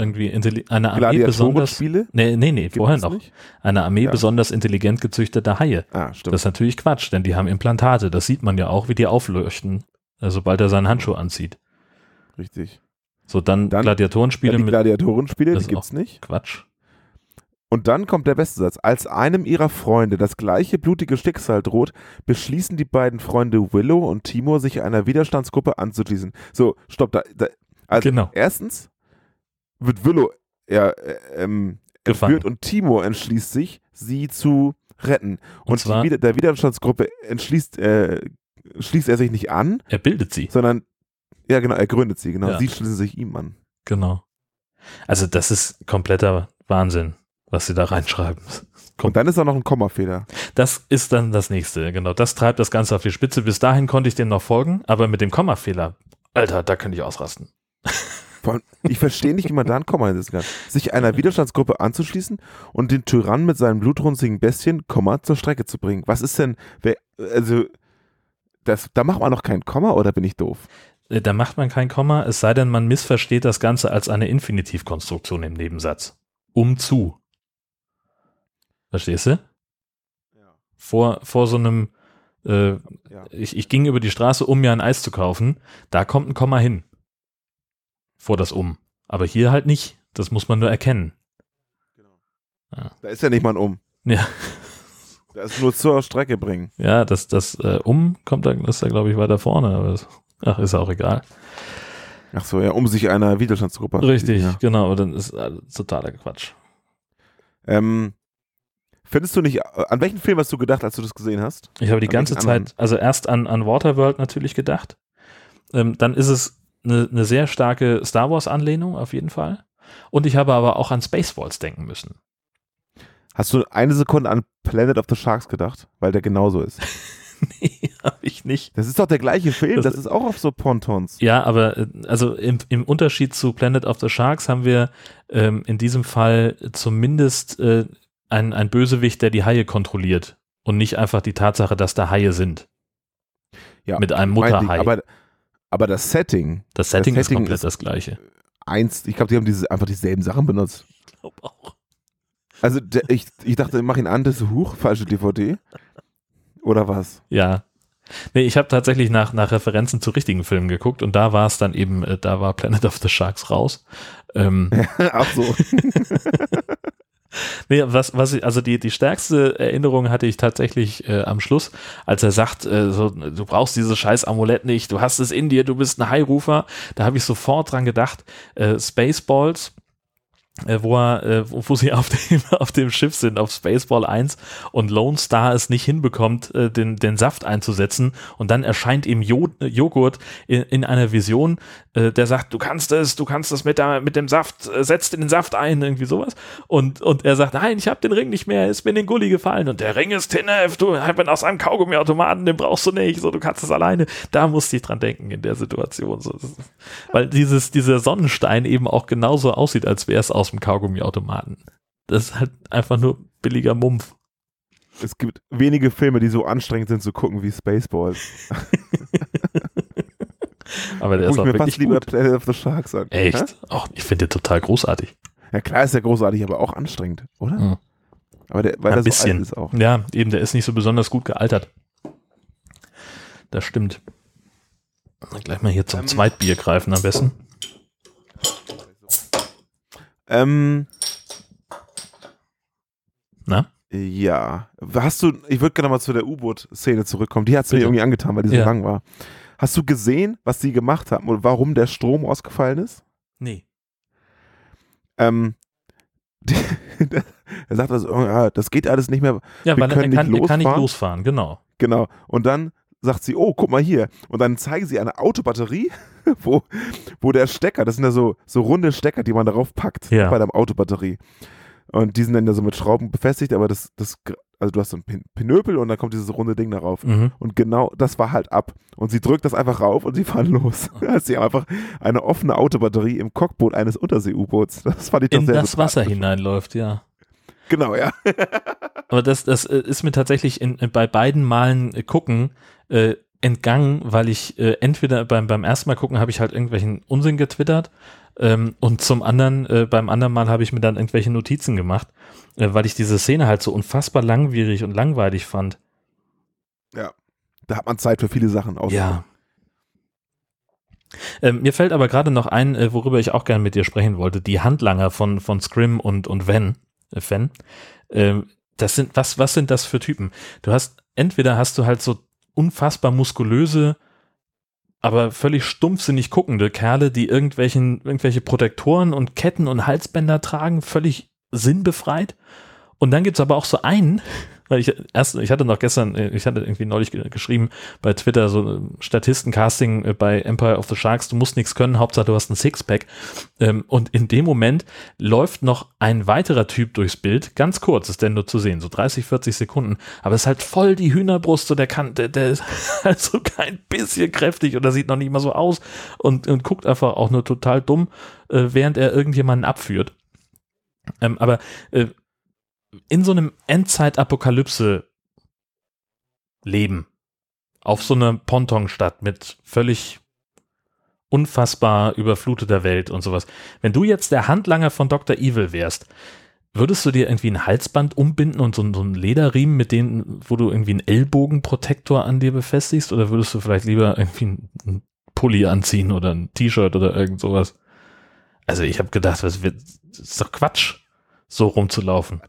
Irgendwie eine Armee besonders. Nee, nee, nee, vorher noch. nicht? Eine Armee Ja. besonders intelligent gezüchteter Haie. Ah, stimmt. Das ist natürlich Quatsch, denn die haben Implantate. Das sieht man ja auch, wie die aufleuchten, äh, sobald er seinen Handschuh anzieht. richtig. So, dann, Dann- Gladiatorenspiele Ja, die mit Gladiatorenspiele, Das die gibt's nicht. Quatsch. Und dann kommt der beste Satz. Als einem ihrer Freunde das gleiche blutige Schicksal droht, beschließen die beiden Freunde Willow und Timur, sich einer Widerstandsgruppe anzuschließen. So, stopp, da, da also Genau. erstens wird Willow ja, äh, ähm, entführt und Timur entschließt sich, sie zu retten. Und Und, die, der Widerstandsgruppe entschließt, äh, schließt er sich nicht an, Er bildet sie. sondern, ja genau, er gründet sie, genau. Ja. Sie schließen sich ihm an. Genau. Also, das ist kompletter Wahnsinn, was sie da reinschreiben. Und dann ist auch noch ein Kommafehler. Das ist dann das nächste, genau. Das treibt das Ganze auf die Spitze. Bis dahin konnte ich dem noch folgen, aber mit dem Kommafehler, Alter, da könnte ich ausrasten. Allem, ich verstehe nicht, wie man da ein Komma hinsetzen kann. Sich einer Widerstandsgruppe anzuschließen und den Tyrannen mit seinen blutrunzigen Bestien, Komma, zur Strecke zu bringen. Was ist denn, wer, also, das, da macht man noch kein Komma oder bin ich doof? Äh, Da macht man kein Komma, es sei denn, man missversteht das Ganze als eine Infinitivkonstruktion im Nebensatz. Um zu. Verstehst du? Vor, vor so einem, äh, Ja. ich, ich ging über die Straße, um mir ein Eis zu kaufen, da kommt ein Komma hin. Vor das Um. Aber hier halt nicht. Das muss man nur erkennen. Da ist ja nicht mal ein Um. Ja, Da ist nur zur Strecke bringen. ja das, das äh, Um kommt da, ist da glaube ich weiter vorne, aber das, ach, ist auch egal. Ach so, ja, um sich einer Widerstandsgruppe Richtig, Ja. genau, aber dann ist äh, totaler Quatsch. Ähm, findest du nicht, an welchen Film hast du gedacht, als du das gesehen hast? Ich habe die An ganze Zeit, anderen? also erst an, an Waterworld natürlich gedacht. Ähm, dann ist es eine, eine sehr starke Star Wars-Anlehnung auf jeden Fall. Und ich habe aber auch an Spaceballs denken müssen. Hast du eine Sekunde an Planet of the Sharks gedacht? Weil der genauso ist. nee, habe ich nicht. Das ist doch der gleiche Film, Das- das, ist auch auf so Pontons. Ja, aber äh, also im, im Unterschied zu Planet of the Sharks haben wir ähm, in diesem Fall zumindest äh, ein, ein Bösewicht, der die Haie kontrolliert. Und nicht einfach die Tatsache, dass da Haie sind. Ja, Mit einem. Mutterhai. Aber, aber das Setting, Das Setting, ist Setting komplett ist- das gleiche. eins, ich glaube, die haben diese, einfach dieselben Sachen benutzt. Ich glaube auch. Also der, ich, ich dachte, mach ihn an, das ist Huch, falsche DVD. Oder was? Ja. Nee, ich habe tatsächlich nach, nach Referenzen zu richtigen Filmen geguckt und da war es dann eben, äh, da war Planet of the Sharks raus. Ähm, Ach so. Nee, was, was ich, also die, die stärkste Erinnerung hatte ich tatsächlich äh, am Schluss, als er sagt, äh, so, du brauchst dieses scheiß Amulett nicht, du hast es in dir, du bist ein Highrufer. Da habe ich sofort dran gedacht, äh, Spaceballs, wo, er, äh, wo, sie auf dem, auf dem Schiff sind, auf Spaceball 1 und Lone Star es nicht hinbekommt, äh, den, den Saft einzusetzen und dann erscheint ihm jo äh, Joghurt in, in einer Vision, äh, der sagt, du kannst es, du kannst es mit, der, mit dem Saft, äh, setzt den Saft ein, irgendwie sowas und, und er sagt, nein, ich habe den Ring nicht mehr, ist mir in den Gully gefallen und der Ring ist Tinnef, du hast aus einem Kaugummiautomaten, den brauchst du nicht, so, du kannst es alleine. Da musste ich dran denken in der Situation, so, weil dieses, dieser Sonnenstein eben auch genauso aussieht, als wäre es aus dem Kaugummiautomaten. Das ist halt einfach nur billiger Mumpf. Es gibt wenige Filme, die so anstrengend sind zu gucken wie Spaceballs. Aber der Guck ist ich auch mir wirklich fast lieber gut. Planet of the Sharks an. Echt? Ach, ich finde den total großartig. Ja klar ist der großartig, aber auch anstrengend, oder? Hm. Aber der, weil Ein er so bisschen. alt ist auch. Ja, eben, der ist nicht so besonders gut gealtert. Das stimmt. Dann Gleich mal hier zum Ähm. Zweitbier greifen am besten. Ähm, Na? ja. Hast du, ich würde gerne mal zu der U-Boot-Szene zurückkommen. Die hat es mir irgendwie angetan, weil die so Ja. lang war. Hast du gesehen, was sie gemacht haben und warum der Strom ausgefallen ist? Nee. Ähm, die, er sagt also, oh, das geht alles nicht mehr. Ja, Wir weil er können kann, nicht er kann nicht losfahren. losfahren, genau. Genau. Und dann sagt sie, oh, guck mal hier. Und dann zeigen sie eine Autobatterie, wo, wo der Stecker, das sind ja so, so runde Stecker, die man darauf packt Ja. bei der Autobatterie. Und die sind dann ja so mit Schrauben befestigt, aber das, das, also du hast so ein Pin- Pinöpel und dann kommt dieses runde Ding darauf. Mhm. Und genau das war halt ab. Und sie drückt das einfach rauf und sie fahren los. sie haben einfach eine offene Autobatterie im Cockpit eines Untersee-U-Boots. Das fand ich doch In sehr das Wasser hineinläuft, ja. Genau, ja. Aber das, das äh, ist mir tatsächlich in, bei beiden Malen äh, gucken äh, entgangen, weil ich äh, entweder beim, beim ersten Mal gucken habe ich halt irgendwelchen Unsinn getwittert ähm, und zum anderen, äh, beim anderen Mal habe ich mir dann irgendwelche Notizen gemacht, äh, weil ich diese Szene halt so unfassbar langwierig und langweilig fand. Ja. Da hat man Zeit für viele Sachen aus. Ja. Ähm, mir fällt aber gerade noch ein, äh, worüber ich auch gerne mit dir sprechen wollte, die Handlanger von, von Scrim und, und Ven, äh, Fen. Ähm, das sind, was, was sind das für Typen? Du hast, entweder hast du halt so unfassbar muskulöse, aber völlig stumpfsinnig guckende Kerle, die irgendwelchen, irgendwelche Protektoren und Ketten und Halsbänder tragen, völlig sinnbefreit. Und dann gibt's aber auch so einen, weil ich erst, ich hatte noch gestern, äh, ich hatte irgendwie neulich ge- geschrieben bei Twitter, so äh, Statistencasting äh, bei Empire of the Sharks, du musst nichts können, Hauptsache du hast ein Sixpack. Ähm, und in dem Moment läuft noch ein weiterer Typ durchs Bild, ganz kurz ist der nur zu sehen, so 30, 40 Sekunden, aber es ist halt voll die Hühnerbrust, so der kann, der, der ist halt so kein bisschen kräftig oder sieht noch nicht mal so aus und, und guckt einfach auch nur total dumm, äh, während er irgendjemanden abführt. Ähm, aber äh, in so einem Endzeit-Apokalypse leben, auf so einer Pontonstadt mit völlig unfassbar überfluteter Welt und sowas. Wenn du jetzt der Handlanger von Dr. Evil wärst, würdest du dir irgendwie ein Halsband umbinden und so, so einen Lederriemen, mit denen, wo du irgendwie einen Ellbogenprotektor an dir befestigst, oder würdest du vielleicht lieber irgendwie einen, Pulli anziehen oder ein T-Shirt oder irgend sowas? Also ich habe gedacht, das, wird, das ist doch Quatsch, so rumzulaufen.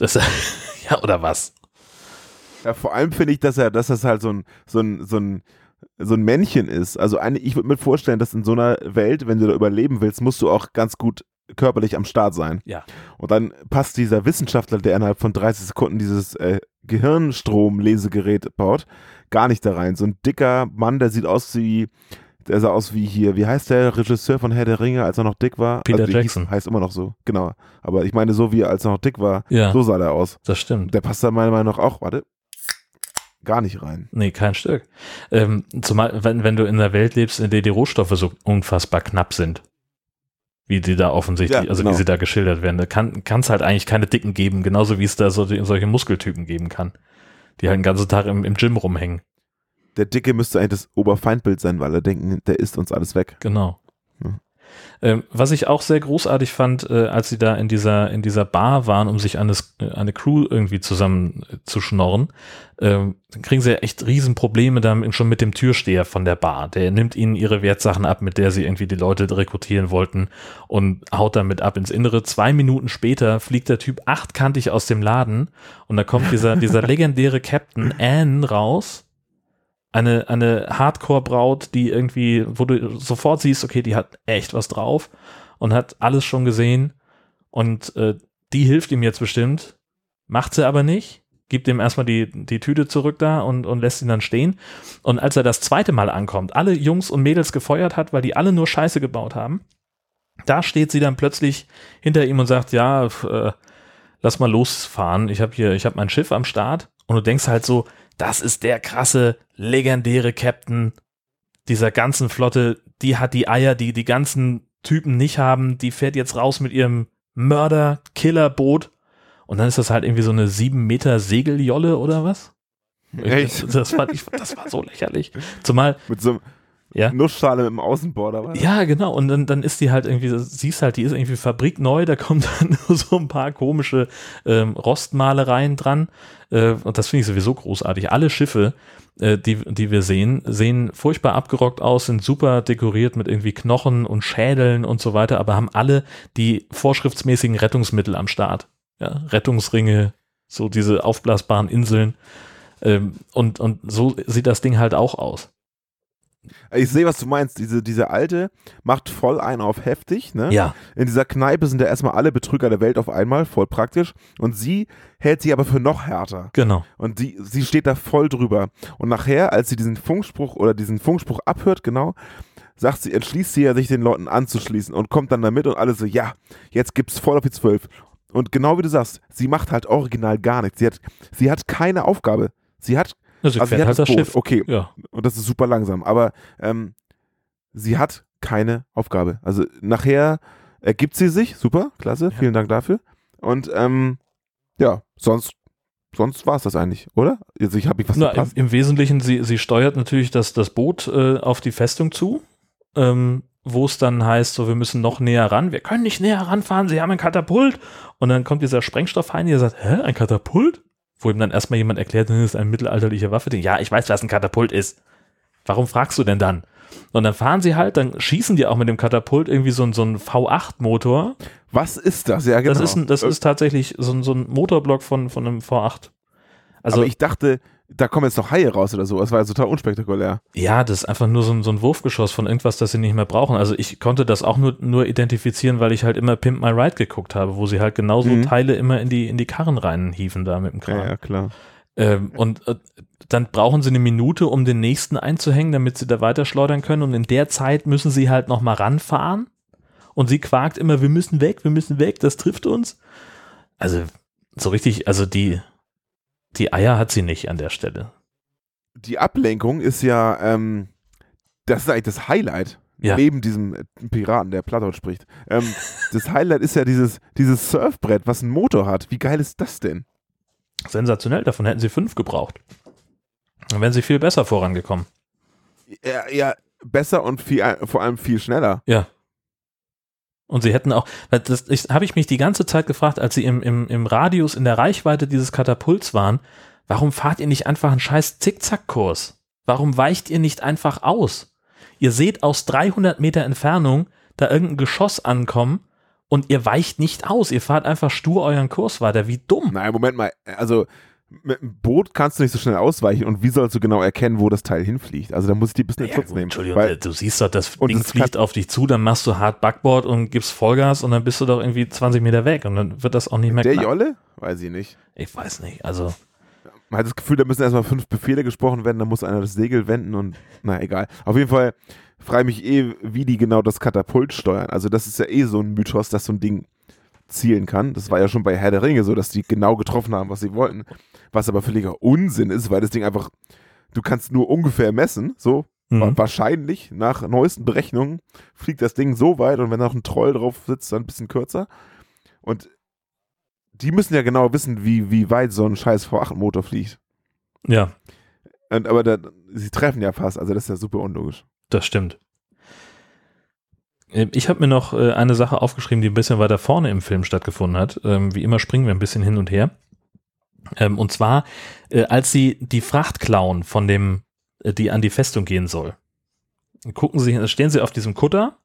Das, ja, oder was? Ja, vor allem finde ich, dass er, dass das halt so ein, so ein, so ein, so ein Männchen ist. Also eine, ich würde mir vorstellen, dass in so einer Welt, wenn du da überleben willst, musst du auch ganz gut körperlich am Start sein. Ja. Und dann passt dieser Wissenschaftler, der innerhalb von 30 Sekunden dieses äh, Gehirnstrom-Lesegerät baut, gar nicht da rein. So ein dicker Mann, der sieht aus wie, der sah aus wie hier, wie heißt der Regisseur von Herr der Ringe, als er noch dick war? Peter also, Jackson. Hieß, heißt immer noch so, genau. Aber ich meine, so wie er als er noch dick war, Ja. so sah der aus. Das stimmt. Der passt da meiner Meinung nach auch, warte, gar nicht rein. Nee, kein Stück. Ähm, zumal, wenn, wenn du in einer Welt lebst, in der die Rohstoffe so unfassbar knapp sind. Wie die da offensichtlich, Ja, also genau. wie sie da geschildert werden. Da kann es halt eigentlich keine Dicken geben, genauso wie es da so, solche Muskeltypen geben kann. Die halt den ganzen Tag im, im Gym rumhängen. Der Dicke müsste eigentlich das Oberfeindbild sein, weil er denken, der isst uns alles weg. Genau. Ja. Ähm, was ich auch sehr großartig fand, äh, als sie da in dieser, in dieser Bar waren, um sich eine, eine Crew irgendwie zusammen äh, zu schnorren, ähm, kriegen sie ja echt Riesenprobleme dann schon mit dem Türsteher von der Bar. Der nimmt ihnen ihre Wertsachen ab, mit der sie irgendwie die Leute rekrutieren wollten und haut damit ab ins Innere. Zwei Minuten später fliegt der Typ achtkantig aus dem Laden und da kommt dieser, dieser legendäre Captain Anne raus eine, eine Hardcore-Braut, die irgendwie, wo du sofort siehst, okay, die hat echt was drauf und hat alles schon gesehen und äh, die hilft ihm jetzt bestimmt, macht sie aber nicht, gibt ihm erstmal die, die Tüte zurück da und, und lässt ihn dann stehen. Und als er das zweite Mal ankommt, alle Jungs und Mädels gefeuert hat, weil die alle nur Scheiße gebaut haben, da steht sie dann plötzlich hinter ihm und sagt, ja, äh, lass mal losfahren, ich habe hier, ich habe mein Schiff am Start. Und du denkst halt so, das ist der krasse, legendäre Captain dieser ganzen Flotte. Die hat die Eier, die die ganzen Typen nicht haben. Die fährt jetzt raus mit ihrem Mörder-Killer-Boot. Und dann ist das halt irgendwie so eine sieben Meter Segeljolle oder was? Echt? Das, fand ich, das war so lächerlich. Zumal. Mit so einem ja. Nussschale mit dem Außenborder. War das? Ja, genau. Und dann, dann ist die halt irgendwie, siehst halt, die ist irgendwie fabrikneu, da kommen dann nur so ein paar komische ähm, Rostmalereien dran. Äh, und das finde ich sowieso großartig. Alle Schiffe, äh, die, die wir sehen, sehen furchtbar abgerockt aus, sind super dekoriert mit irgendwie Knochen und Schädeln und so weiter, aber haben alle die vorschriftsmäßigen Rettungsmittel am Start. Ja, Rettungsringe, so diese aufblasbaren Inseln. Ähm, und, und so sieht das Ding halt auch aus. Ich sehe, was du meinst. Diese, diese alte macht voll ein auf heftig. Ne? Ja. In dieser Kneipe sind ja erstmal alle Betrüger der Welt auf einmal, voll praktisch. Und sie hält sich aber für noch härter. Genau. Und die, sie steht da voll drüber. Und nachher, als sie diesen Funkspruch oder diesen Funkspruch abhört, genau, sagt sie, entschließt sie ja, sich den Leuten anzuschließen und kommt dann damit und alle so, ja, jetzt gibt's voll auf die Zwölf. Und genau wie du sagst, sie macht halt original gar nichts. Sie hat, sie hat keine Aufgabe. Sie hat Also, also sie fährt hat halt das das Boot, Schiff. okay. Ja. Und das ist super langsam. Aber ähm, sie hat keine Aufgabe. Also nachher ergibt sie sich, super, klasse, vielen Dank dafür. Und ähm, ja, sonst, sonst war es das eigentlich, oder? Also ich habe was Na, im. Im Wesentlichen, sie, sie steuert natürlich das, das Boot äh, auf die Festung zu, ähm, wo es dann heißt, so wir müssen noch näher ran. Wir können nicht näher ranfahren, sie haben ein Katapult. Und dann kommt dieser Sprengstoffheini, der sagt, hä, ein Katapult? Wo ihm dann erstmal jemand erklärt, das ist eine mittelalterliche Waffe. Ja, ich weiß, was ein Katapult ist. Warum fragst du denn dann? Und dann fahren sie halt, dann schießen die auch mit dem Katapult irgendwie so, ein- so einen V8-Motor. Was ist das? Ja, genau. Das, ist, ein, das ist tatsächlich so, ein- so ein Motorblock von, von einem V8. Also Aber ich dachte, da kommen jetzt noch Haie raus oder so. Das war ja total unspektakulär. Ja, das ist einfach nur so ein, so ein Wurfgeschoss von irgendwas, das sie nicht mehr brauchen. Also ich konnte das auch nur, nur identifizieren, weil ich halt immer Pimp My Ride geguckt habe, wo sie halt genauso Mhm. Teile immer in die, in die Karren reinhieven da mit dem Kran. Ja, ja, klar. Ähm, und äh, dann brauchen sie eine Minute, um den nächsten einzuhängen, damit sie da weiter schleudern können. Und in der Zeit müssen sie halt noch mal ranfahren. Und sie quakt immer, wir müssen weg, wir müssen weg, das trifft uns. Also so richtig, also die, die Eier hat sie nicht an der Stelle. Die Ablenkung ist ja, ähm, das ist eigentlich das Highlight. Ja. Neben diesem Piraten, der Plattdeutsch spricht. Ähm, das Highlight ist ja dieses, dieses Surfbrett, was einen Motor hat. Wie geil ist das denn? Sensationell, davon hätten sie fünf gebraucht. Dann wären sie viel besser vorangekommen. Ja, ja besser und viel, vor allem viel schneller. Ja. Und sie hätten auch, das habe ich mich die ganze Zeit gefragt, als sie im, im, im Radius, in der Reichweite dieses Katapults waren, warum fahrt ihr nicht einfach einen scheiß Zickzackkurs? Warum weicht ihr nicht einfach aus? Ihr seht aus 300 Meter Entfernung da irgendein Geschoss ankommen und ihr weicht nicht aus. Ihr fahrt einfach stur euren Kurs weiter. Wie dumm. Nein, Moment mal. Also mit einem Boot kannst du nicht so schnell ausweichen und wie sollst du genau erkennen, wo das Teil hinfliegt? Also da muss ich die ein bisschen in Schutz nehmen. Entschuldigung, Weil, du siehst doch, das Ding fliegt auf dich zu, dann machst du hart Backboard und gibst Vollgas und dann bist du doch irgendwie 20 Meter weg und dann wird das auch nicht mehr der knapp. Jolle? Weiß ich nicht. Ich weiß nicht, also Man hat das Gefühl, da müssen erstmal fünf Befehle gesprochen werden, da muss einer das Segel wenden und na egal. Auf jeden Fall frage mich eh, wie die genau das Katapult steuern. Also das ist ja eh so ein Mythos, dass so ein Ding zielen kann. Das war ja schon bei Herr der Ringe so, dass die genau getroffen haben, was sie wollten. Was aber völliger Unsinn ist, weil das Ding einfach, du kannst nur ungefähr messen, so. Mhm. Wa- Wahrscheinlich, nach neuesten Berechnungen, fliegt das Ding so weit und wenn noch ein Troll drauf sitzt, dann ein bisschen kürzer. Und die müssen ja genau wissen, wie, wie weit so ein scheiß V8-Motor fliegt. ja, Und, aber da, sie treffen ja fast, also das ist ja super unlogisch. das stimmt. Äh, Ich habe mir noch äh, eine Sache aufgeschrieben, die ein bisschen weiter vorne im Film stattgefunden hat. Ähm, wie immer springen wir ein bisschen hin und her. Ähm, und zwar, äh, als sie die Fracht klauen von dem, die an die Festung gehen soll. Gucken sie, stehen sie auf diesem Kutter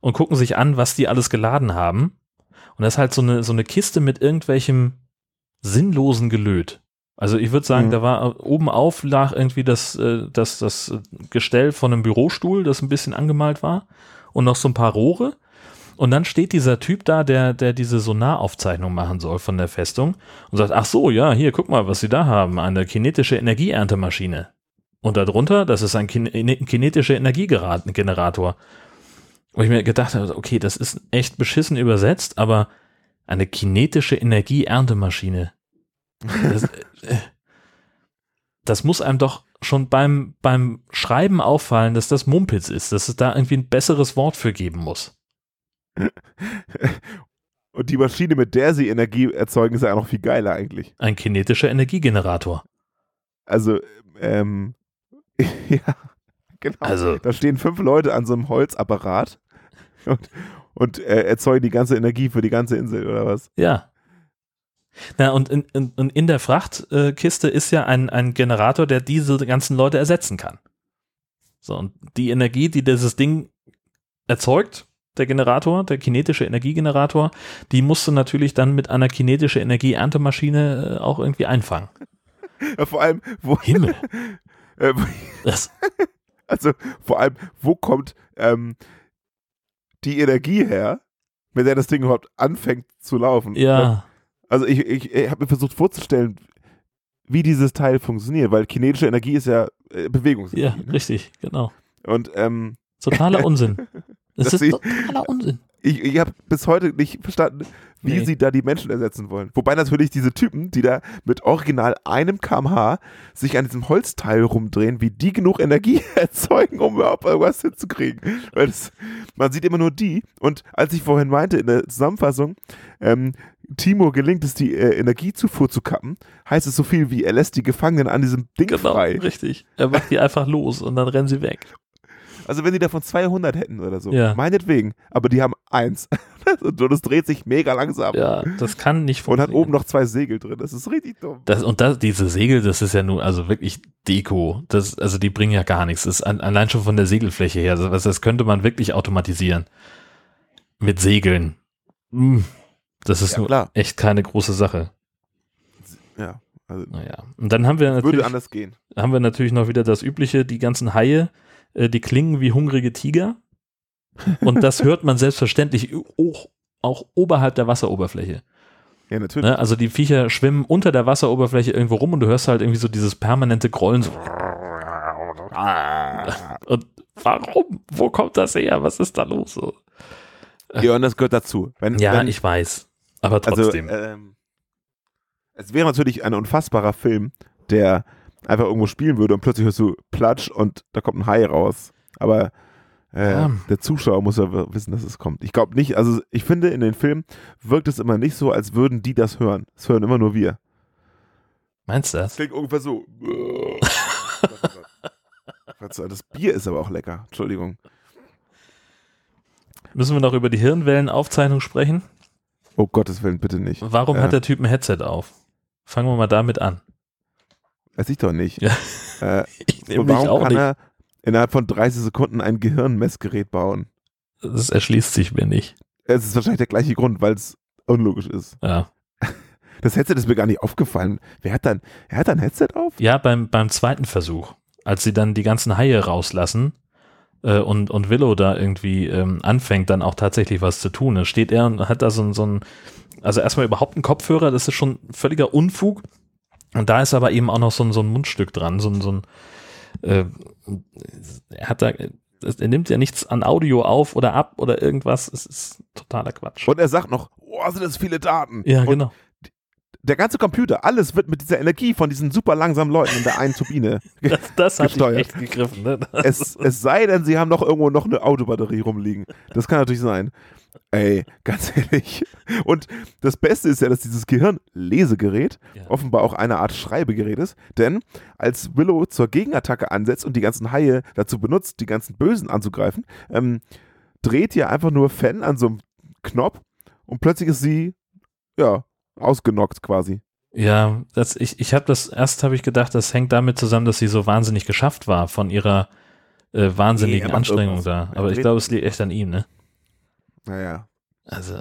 und gucken sich an, was die alles geladen haben. Und das ist halt so eine, so eine Kiste mit irgendwelchem sinnlosen Gelöt. Also ich würde sagen, Mhm. da war oben auf lag irgendwie das, das, das Gestell von einem Bürostuhl, das ein bisschen angemalt war und noch so ein paar Rohre. Und dann steht dieser Typ da, der, der diese Sonaraufzeichnung machen soll von der Festung und sagt, ach so, ja, hier, guck mal, was sie da haben, eine kinetische Energieerntemaschine. Und darunter, das ist ein kin kinetischer Energiegenerator. Wo ich mir gedacht habe, okay, das ist echt beschissen übersetzt, aber eine kinetische Energieerntemaschine. Das, äh, das muss einem doch schon beim, beim Schreiben auffallen, dass das Mumpitz ist, dass es da irgendwie ein besseres Wort für geben muss. Und die Maschine, mit der sie Energie erzeugen, ist ja noch viel geiler eigentlich. Ein kinetischer Energiegenerator. Also, ähm, ja, genau. Also- da stehen fünf Leute an so einem Holzapparat und, und äh, erzeugen die ganze Energie für die ganze Insel, oder was? Ja. Na, und in, in, in der Frachtkiste ist ja ein, ein Generator, der diese ganzen Leute ersetzen kann. So, und die Energie, die dieses Ding erzeugt, der Generator, der kinetische Energiegenerator, die musst du natürlich dann mit einer kinetische Energieerntemaschine äh, auch irgendwie einfangen. Ja, vor allem, wo, Himmel. äh, also vor allem, wo kommt ähm, die Energie her, mit der das Ding überhaupt anfängt zu laufen? ja, Also ich, ich, ich habe mir versucht vorzustellen, wie dieses Teil funktioniert, weil kinetische Energie ist ja äh, Bewegungsenergie. ja, ne? richtig, genau. Und ähm, Totaler Unsinn. Das Das ist totaler Unsinn. Ich, ich habe bis heute nicht verstanden, wie Nee. sie da die Menschen ersetzen wollen. Wobei natürlich diese Typen, die da mit original einem kmh sich an diesem Holzteil rumdrehen, wie die genug Energie erzeugen, um überhaupt irgendwas hinzukriegen. Weil das, man sieht immer nur die. Und als ich vorhin meinte in der Zusammenfassung, ähm, Timo gelingt es, die äh, Energiezufuhr zu kappen, heißt es so viel wie, er lässt die Gefangenen an diesem Ding Genau, frei. richtig. Er macht die einfach los und dann rennen sie weg. Also wenn die davon 200 hätten oder so, Ja. meinetwegen. Aber die haben eins. und es dreht sich mega langsam. Ja, das kann nicht Und hat funktionieren. oben noch zwei Segel drin. Das ist richtig dumm. Das, und das, diese Segel, das ist ja nun also wirklich Deko. Das, also die bringen ja gar nichts. Das ist an, allein schon von der Segelfläche her. Das, das könnte man wirklich automatisieren. Mit Segeln. Hm, Das ist Ja, nur klar. echt keine große Sache. Ja, also Naja. Und dann haben wir natürlich, würde anders gehen. haben wir natürlich noch wieder das übliche, die ganzen Haie, äh, die klingen wie hungrige Tiger. Und das hört man selbstverständlich auch, auch oberhalb der Wasseroberfläche. Ja, natürlich. Ne? Also die Viecher schwimmen unter der Wasseroberfläche irgendwo rum und du hörst halt irgendwie so dieses permanente Grollen. So. Und warum? Wo kommt das her? Was ist da los? So. Ja, und das gehört dazu. Wenn, Ja, wenn, ich weiß. Aber also, trotzdem. ähm, es wäre natürlich ein unfassbarer Film, der einfach irgendwo spielen würde und plötzlich hörst du Platsch und da kommt ein Hai raus. Aber äh, Ja. der Zuschauer muss ja wissen, dass es kommt. Ich glaube nicht, also ich finde, in den Filmen wirkt es immer nicht so, als würden die das hören. Es hören immer nur wir. Meinst du das? Klingt ungefähr so. Das Bier ist aber auch lecker. Entschuldigung. Müssen wir noch über die Hirnwellenaufzeichnung sprechen? Oh Gottes Willen, bitte nicht. Warum Ja. hat der Typ ein Headset auf? Fangen wir mal damit an. Weiß ich doch nicht. Ja. Äh, Ich nämlich warum auch kann nicht. er innerhalb von 30 Sekunden ein Gehirnmessgerät bauen? Das erschließt sich mir nicht. Es ist wahrscheinlich der gleiche Grund, weil es unlogisch ist. Ja, Das Headset ist mir gar nicht aufgefallen. Wer hat dann, er hat ein Headset auf? ja beim, beim zweiten Versuch, als sie dann die ganzen Haie rauslassen äh, und, und Willow da irgendwie ähm, anfängt, dann auch tatsächlich was zu tun, dann steht er und hat da so, ein- so ein, also erstmal überhaupt einen Kopfhörer, das ist schon völliger Unfug. Und da ist aber eben auch noch so ein, so ein Mundstück dran, so ein, so ein äh, er hat da, er nimmt ja nichts an Audio auf oder ab oder irgendwas, es ist totaler Quatsch. Und er sagt noch, oh, sind das viele Daten. ja, und genau. Der ganze Computer, alles wird mit dieser Energie von diesen super langsamen Leuten in der einen Turbine. Das, das hat gesteuert. echt gegriffen. Ne? es, es sei denn, sie haben noch irgendwo noch eine Autobatterie rumliegen. Das kann natürlich sein. Ey, ganz ehrlich. Und das Beste ist ja, dass dieses Gehirnlesegerät Ja. offenbar auch eine Art Schreibegerät ist. Denn als Willow zur Gegenattacke ansetzt und die ganzen Haie dazu benutzt, die ganzen Bösen anzugreifen, ähm, dreht hier einfach nur Fan an so einem Knopf und plötzlich ist sie, ja, ausgenockt quasi. Ja, das, ich, ich habe das, erst habe ich gedacht, das hängt damit zusammen, dass sie so wahnsinnig geschafft war von ihrer äh, wahnsinnigen Nee, Anstrengung da. Er Aber ich glaube, es liegt echt an ihm, ne? Naja. Also,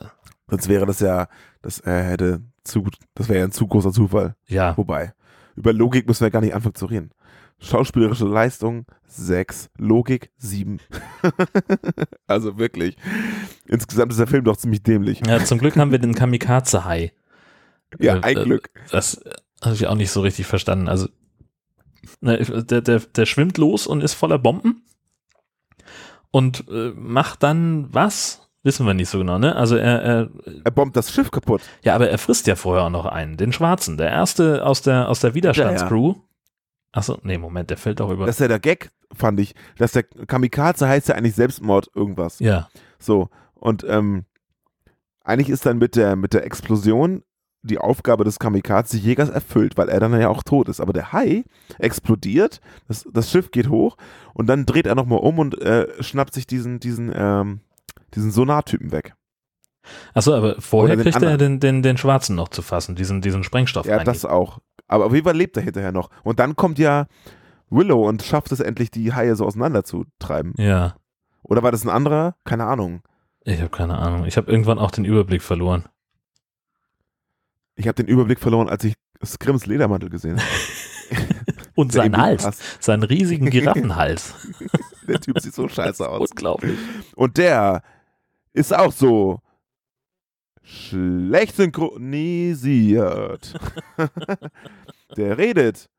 Sonst wäre das ja, das äh, hätte zu, das wäre ja ein zu großer Zufall. ja. Wobei, über Logik müssen wir gar nicht anfangen zu reden. Schauspielerische Leistung 6, Logik 7. also wirklich. Insgesamt ist der Film doch ziemlich dämlich. Ja, zum Glück haben wir den Kamikaze-Hai. Ja, Äh, ein äh, Glück. Das habe ich auch nicht so richtig verstanden. Also, ne, der, der, der schwimmt los und ist voller Bomben und äh, macht dann was? Wissen wir nicht so genau, ne? Also er, er, Er bombt das Schiff kaputt. ja, aber er frisst ja vorher auch noch einen, den Schwarzen, der erste aus der, aus der Widerstandscrew. Achso, nee, Moment, der fällt auch über. Das ist ja der Gag, fand ich. Dass der Kamikaze heißt ja eigentlich Selbstmord irgendwas. ja, So. Und ähm, eigentlich ist dann mit der, mit der Explosion die Aufgabe des Kamikaze-Jägers erfüllt, weil er dann ja auch tot ist. Aber der Hai explodiert, das, das Schiff geht hoch und dann dreht er nochmal um und äh, schnappt sich diesen, diesen, ähm, diesen Sonartypen weg. Achso, aber vorher kriegt er anderen. den, den, den Schwarzen noch zu fassen, diesen, diesen Sprengstoff. Ja, das auch. Aber auf jeden Fall lebt er hinterher noch. Und dann kommt ja Willow und schafft es endlich, die Haie so auseinanderzutreiben. Ja, Oder war das ein anderer? Keine Ahnung. ich habe keine Ahnung. Ich habe irgendwann auch den Überblick verloren. Ich habe den Überblick verloren, als ich Scrims Ledermantel gesehen habe. Und Der sein irgendwie Hals, seinen riesigen Giraffenhals. Der Typ sieht so scheiße aus. Unglaublich. Und der ist auch so schlecht synchronisiert. der redet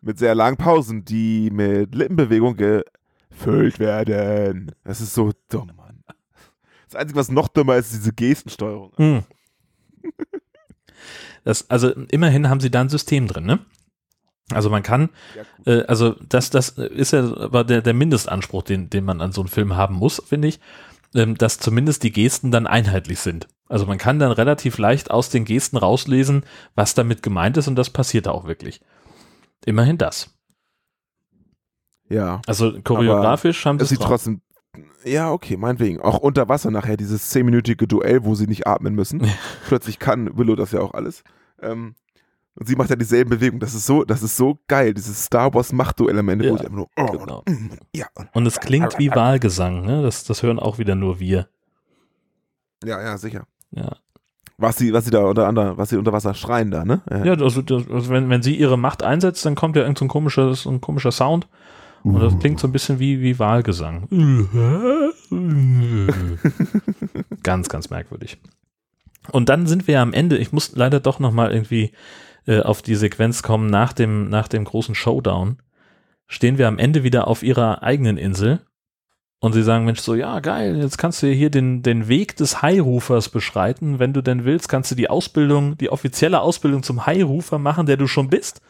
mit sehr langen Pausen, die mit Lippenbewegung gefüllt werden. Das ist so dumm, Mann. Das Einzige, was noch dümmer ist, ist diese Gestensteuerung. Hm. Das, also immerhin haben sie da ein System drin, ne? Also man kann, äh, also das, das ist ja aber der, der Mindestanspruch, den, den man an so einen Film haben muss, finde ich, ähm, dass zumindest die Gesten dann einheitlich sind. Also man kann dann relativ leicht aus den Gesten rauslesen, was damit gemeint ist und das passiert auch wirklich. Immerhin das. Ja. Also choreografisch haben sie es sieht drauf. trotzdem. Ja, okay, meinetwegen. Auch unter Wasser nachher dieses zehnminütige Duell, wo sie nicht atmen müssen. Plötzlich kann Willow das ja auch alles. Ähm, und sie macht ja dieselben Bewegungen. Das ist so, das ist so geil, dieses Star Wars Machtduell am Ende, wo Ja, sie einfach nur. Oh, genau. mm, ja, Und es klingt wie Wahlgesang, ne? Das, das hören auch wieder nur wir. ja, ja, sicher. Ja. Was sie, was sie da unter anderem, was sie unter Wasser schreien da, ne? Ja, also, das, also wenn, wenn sie ihre Macht einsetzt, dann kommt ja irgend so ein komischer, so ein komischer Sound. Und das klingt so ein bisschen wie, wie Wahlgesang. ganz, ganz merkwürdig. Und dann sind wir am Ende, ich muss leider doch nochmal irgendwie äh, auf die Sequenz kommen, nach dem, nach dem großen Showdown, stehen wir am Ende wieder auf ihrer eigenen Insel und sie sagen, Mensch, so, ja, geil, jetzt kannst du hier den, den Weg des Hairufers beschreiten. Wenn du denn willst, kannst du die Ausbildung, die offizielle Ausbildung zum Hairufer machen, der du schon bist.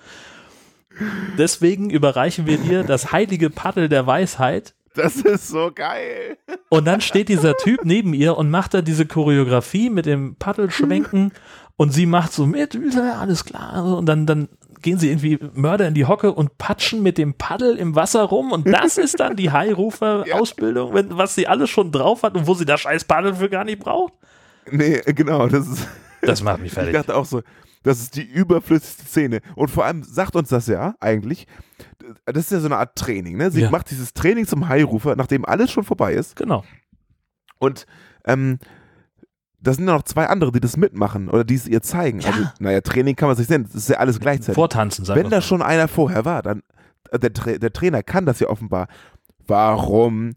Deswegen überreichen wir dir das heilige Paddel der Weisheit. Das ist so geil. Und dann steht dieser Typ neben ihr und macht da diese Choreografie mit dem Paddelschwenken und sie macht so mit, alles klar. Und dann, dann gehen sie irgendwie Mörder in die Hocke und patschen mit dem Paddel im Wasser rum und das ist dann die Hairufer-Ausbildung, wenn- was sie alles schon drauf hat und wo sie das scheiß Paddel für gar nicht braucht. Nee, genau, das ist. Das macht mich Ich fertig. dachte auch so, das ist die überflüssigste Szene. Und vor allem sagt uns das ja eigentlich, das ist ja so eine Art Training, ne? Sie Ja. macht dieses Training zum Hairufer, nachdem alles schon vorbei ist. Genau. Und ähm, da sind ja noch zwei andere, die das mitmachen oder die es ihr zeigen. Also, naja, Training kann man sich sehen, das ist ja alles gleichzeitig. Vortanzen, sagen Wenn da schon einer vorher war, dann äh, der, der Trainer kann das ja offenbar. Warum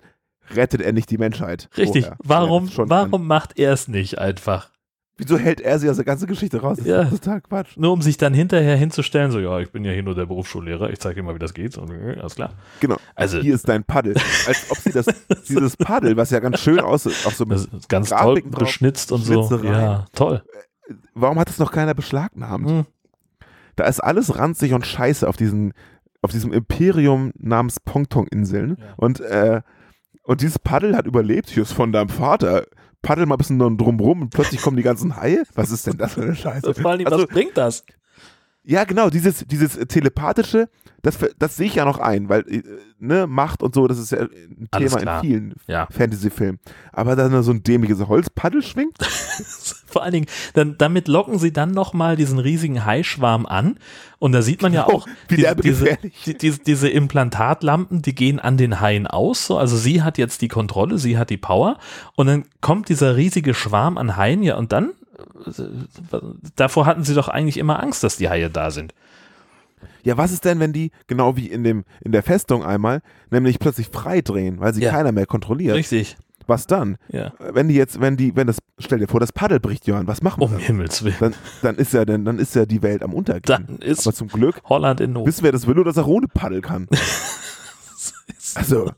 rettet er nicht die Menschheit? Richtig. vorher? Warum, Ja, schon warum macht er es nicht einfach? Wieso hält er sie aus der ganzen Geschichte raus? Das Ja. ist total Quatsch. Nur um sich dann hinterher hinzustellen, so, ja, ich bin ja hier nur der Berufsschullehrer, ich zeige dir mal, wie das geht. Und, äh, alles klar. Genau. Also- hier ist dein Paddel. Als ob sie das, dieses Paddel, was ja ganz schön aussieht, auch so ist ganz toll Grafiken drauf, beschnitzt und so. Ja, toll. Warum hat das noch keiner beschlagnahmt? Hm. Da ist alles ranzig und scheiße auf diesen, auf diesem Imperium namens Pongtong-Inseln. Und, äh, und dieses Paddel hat überlebt. Hier ist von deinem Vater. Paddel mal ein bisschen drumrum und plötzlich kommen die ganzen Haie. Was ist denn das für eine Scheiße? Vor allem, Also, was bringt das? Ja, genau, dieses, dieses telepathische, das, das sehe ich ja noch ein, weil äh, ne, Macht und so, das ist ja ein Alles Thema klar. in vielen Ja. Fantasy-Filmen. Aber dann so ein dämliches Holzpaddel schwingt, Vor allen Dingen, dann, damit locken sie dann nochmal diesen riesigen Haischwarm an. Und da sieht man ja auch, wie diese, die, diese, diese Implantatlampen, die gehen an den Haien aus. So. Also sie hat jetzt die Kontrolle, sie hat die Power. Und dann kommt dieser riesige Schwarm an Haien, ja, und dann, davor hatten sie doch eigentlich immer Angst, dass die Haie da sind. Ja, was ist denn, wenn die, genau wie in, dem, in der Festung einmal, nämlich plötzlich frei drehen, weil sie Ja. keiner mehr kontrolliert? Richtig. Was dann? Ja. Wenn die jetzt, wenn die, wenn das, stell dir vor, das Paddel bricht, Jörn, was machen wir? Um dann? Himmels Willen. Dann, dann ist ja, dann, dann ist ja die Welt am Untergehen. Dann ist Aber zum Glück Holland in Not. wissen wir, dass Willow das auch ohne Paddel kann. also,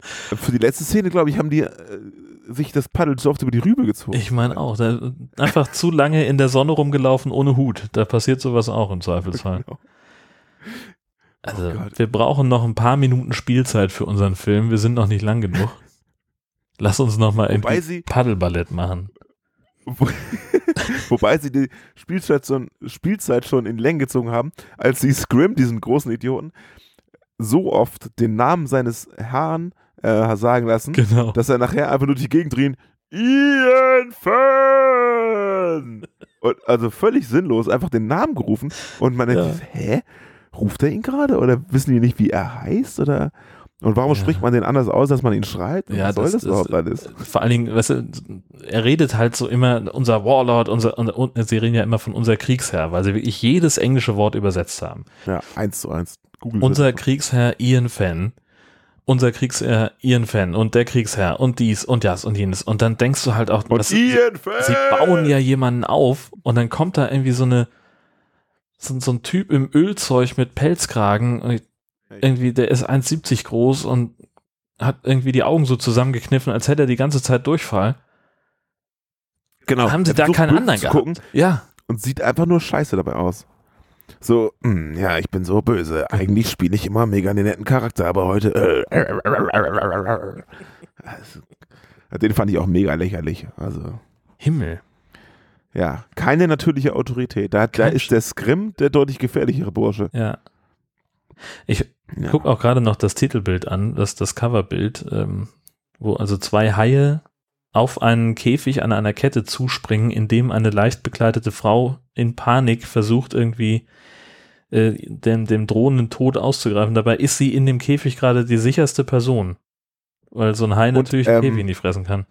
für die letzte Szene, glaube ich, haben die äh, sich das Paddel so oft über die Rübe gezogen. Ich meine auch, einfach zu lange in der Sonne rumgelaufen ohne Hut. Da passiert sowas auch im Zweifelsfall. Genau. Also, Oh wir brauchen noch ein paar Minuten Spielzeit für unseren Film. Wir sind noch nicht lang genug. Lass uns noch mal Wobei irgendwie Paddelballett machen. Wo, wobei sie die Spielzeit schon, Spielzeit schon in Länge gezogen haben, als sie Scrim, diesen großen Idioten, so oft den Namen seines Herrn äh, sagen lassen, Genau. dass er nachher einfach nur durch die Gegend drehen, Ian Fern! Und also völlig sinnlos einfach den Namen gerufen und man denkt, Ja. hä? Ruft er ihn gerade? Oder wissen die nicht, wie er heißt? Oder und warum Ja. spricht man den anders aus, dass man ihn schreit? Ja, was soll das das, ist- überhaupt alles? Vor allen Dingen, weißt du, er redet halt so immer, unser Warlord, unser, unser und sie reden ja immer von unser Kriegsherr, weil sie wirklich jedes englische Wort übersetzt haben. Ja, eins zu eins. Google Unser. Kriegsherr Ian Fenn, unser Kriegsherr Ian Fenn und der Kriegsherr und dies und das und jenes. Und dann denkst du halt auch, Und das- sie, sie bauen ja jemanden auf und dann kommt da irgendwie so eine, so, so ein Typ im Ölzeug mit Pelzkragen, und irgendwie, der ist 1,70 groß und hat irgendwie die Augen so zusammengekniffen, als hätte er die ganze Zeit Durchfall. Genau. Haben sie da keinen anderen gehabt? gucken Ja. und sieht einfach nur scheiße dabei aus. So, hm, ja, ich bin so böse. Eigentlich spiele ich immer mega den netten Charakter, aber heute. Äh, also, den fand ich auch mega lächerlich. Also, Himmel. ja, keine natürliche Autorität. Da, da ist der Scrim der deutlich gefährlichere Bursche. Ja. Ich Ja. guck auch gerade noch das Titelbild an, das, das Coverbild, ähm, wo also zwei Haie auf einen Käfig an einer Kette zuspringen, in dem eine leicht bekleidete Frau in Panik versucht irgendwie äh, dem, dem drohenden Tod auszugreifen. Dabei ist sie in dem Käfig gerade die sicherste Person, weil so ein Hai natürlich den ähm, Käfig nicht fressen kann.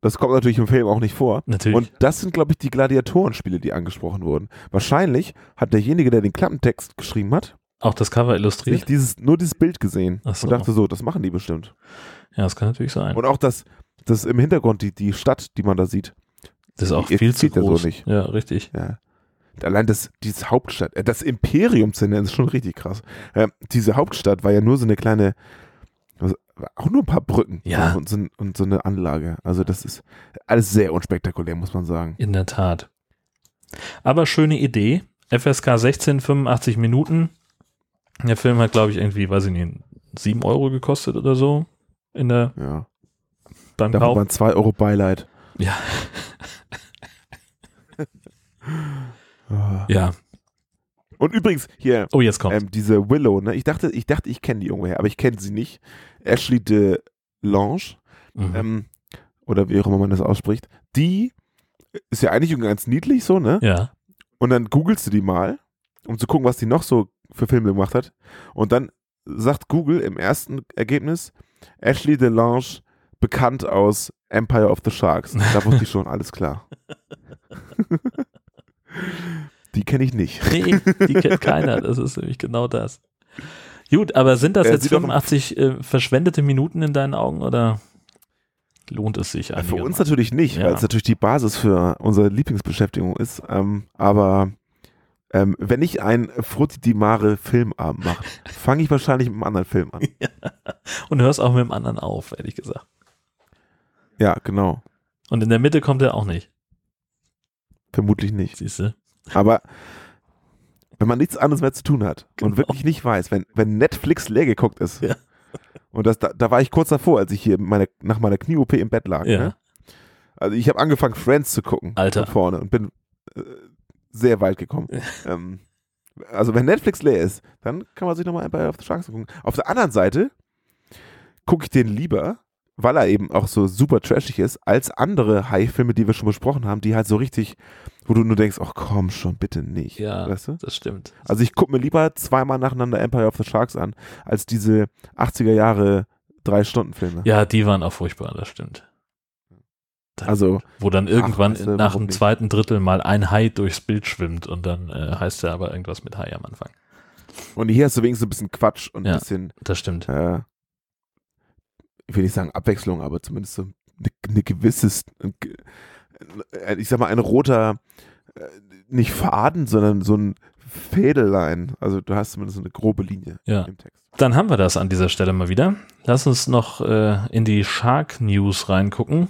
Das kommt natürlich im Film auch nicht vor. Natürlich. Und das sind, glaube ich, die Gladiatorenspiele, die angesprochen wurden. Wahrscheinlich hat derjenige, der den Klappentext geschrieben hat, auch das Cover illustriert. sich dieses, nur dieses Bild gesehen Ach so. und dachte so, das machen die bestimmt. Ja, das kann natürlich sein. Und auch das, das im Hintergrund, die, die Stadt, die man da sieht. Das ist auch die viel zu ja so groß. nicht. Ja, richtig. Ja. Allein das, dieses Hauptstadt, äh, das Imperium zu nennen, ist schon richtig krass. Äh, diese Hauptstadt war ja nur so eine kleine, also, auch nur ein paar Brücken Ja. und, so, und so eine Anlage. Also das ist alles sehr unspektakulär, muss man sagen. In der Tat. Aber schöne Idee. FSK 16, 85 Minuten. Der Film hat, glaube ich, irgendwie, weiß ich nicht, 7 Euro gekostet oder so. In der, Ja. beim Da waren 2 Euro Beileid. Ja. Ja. Und übrigens, hier, Oh, jetzt kommt. ähm, diese Willow, ne? Ich dachte, ich dachte, ich kenne die irgendwoher, aber ich kenne sie nicht. Ashley de Lange, Mhm. ähm, oder wie auch immer man das ausspricht, die ist ja eigentlich ganz niedlich so, ne? ja. Und dann googelst du die mal, um zu gucken, was die noch so für Filme gemacht hat. Und dann sagt Google im ersten Ergebnis Ashley DeLange bekannt aus Empire of the Sharks. Da wusste ich schon, alles klar. die kenne ich nicht. Nee, die kennt keiner. Das ist nämlich genau das. Gut, aber sind das Äh, jetzt sie doch- 85 äh, verschwendete Minuten in deinen Augen oder lohnt es sich Für uns natürlich nicht, Ja. weil es natürlich die Basis für unsere Lieblingsbeschäftigung ist. Ähm, aber ähm, wenn ich einen Frutti di Mare Filmabend mache, fange ich wahrscheinlich mit einem anderen Film an. Und hörst auch mit dem anderen auf, ehrlich gesagt. Ja, genau. Und in der Mitte kommt er auch nicht, Vermutlich nicht. siehst du? Aber wenn man nichts anderes mehr zu tun hat Genau. und wirklich nicht weiß, wenn, wenn Netflix leer geguckt ist, Ja. und das, da, da war ich kurz davor, als ich hier meine, nach meiner Knie-OP im Bett lag. Ja. Ne? Also ich habe angefangen, Friends zu gucken Alter. von vorne und bin äh, sehr weit gekommen. ähm, also wenn Netflix leer ist, dann kann man sich nochmal Empire of the Sharks gucken. Auf der anderen Seite gucke ich den lieber, weil er eben auch so super trashig ist, als andere Hai-Filme, die wir schon besprochen haben, die halt so richtig, wo du nur denkst, ach komm schon, bitte nicht. Ja, weißt du? das stimmt. Also ich gucke mir lieber zweimal nacheinander Empire of the Sharks an, als diese 80er Jahre Drei-Stunden-Filme. Ja, die waren auch furchtbar, das stimmt. Also, wo dann irgendwann du, nach dem zweiten Drittel mal ein Hai durchs Bild schwimmt und dann äh, heißt er aber irgendwas mit Hai am Anfang. und hier hast du wenigstens ein bisschen Quatsch und ein Ja. bisschen, Das stimmt. äh, ich will nicht sagen Abwechslung, aber zumindest so eine, eine gewisses, äh, ich sag mal, ein roter, äh, nicht Faden, sondern so ein Fädelein. Also du hast zumindest so eine grobe Linie Ja. im Text. Dann haben wir das an dieser Stelle mal wieder. Lass uns noch äh, in die Shark News reingucken.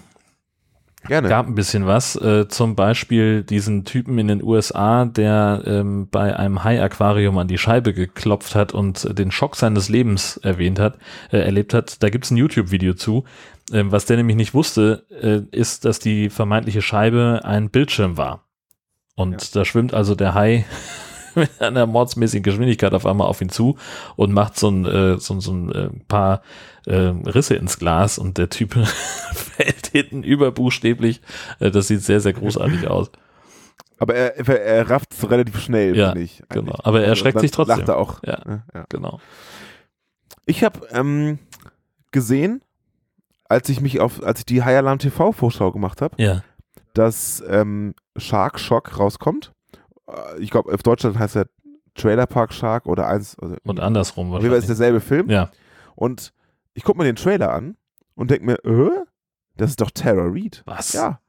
Gerne. Gab ein bisschen was. Äh, zum Beispiel diesen Typen in den USA, der ähm, bei einem Hai-Aquarium an die Scheibe geklopft hat und äh, den Schock seines Lebens erwähnt hat, äh, erlebt hat. Da gibt's ein YouTube-Video zu. Ähm, was der nämlich nicht wusste, äh, ist, dass die vermeintliche Scheibe ein Bildschirm war. Und da schwimmt also der Hai mit einer mordsmäßigen Geschwindigkeit auf einmal auf ihn zu und macht so ein, äh, so, so ein äh, paar äh, Risse ins Glas und der Typ fällt hinten überbuchstäblich. Äh, das sieht sehr, sehr großartig aus. Aber er, er, er rafft es relativ schnell, Ja, finde ich. genau. eigentlich. Aber er Also erschreckt dann sich trotzdem. Lacht er auch. Ja, ja. genau. Ich habe ähm, gesehen, als ich mich auf, als ich die High Alarm TV Vorschau gemacht habe, Ja. dass ähm, Shark Shock rauskommt. Äh, Ich glaube, auf Deutschland heißt er Trailer Park Shark oder eins. Also Und andersrum auf jeden Fall ist wahrscheinlich. derselbe Film. Ja. Und ich gucke mir den Trailer an und denke mir, äh, das ist doch Tara Reid. Was? Ja.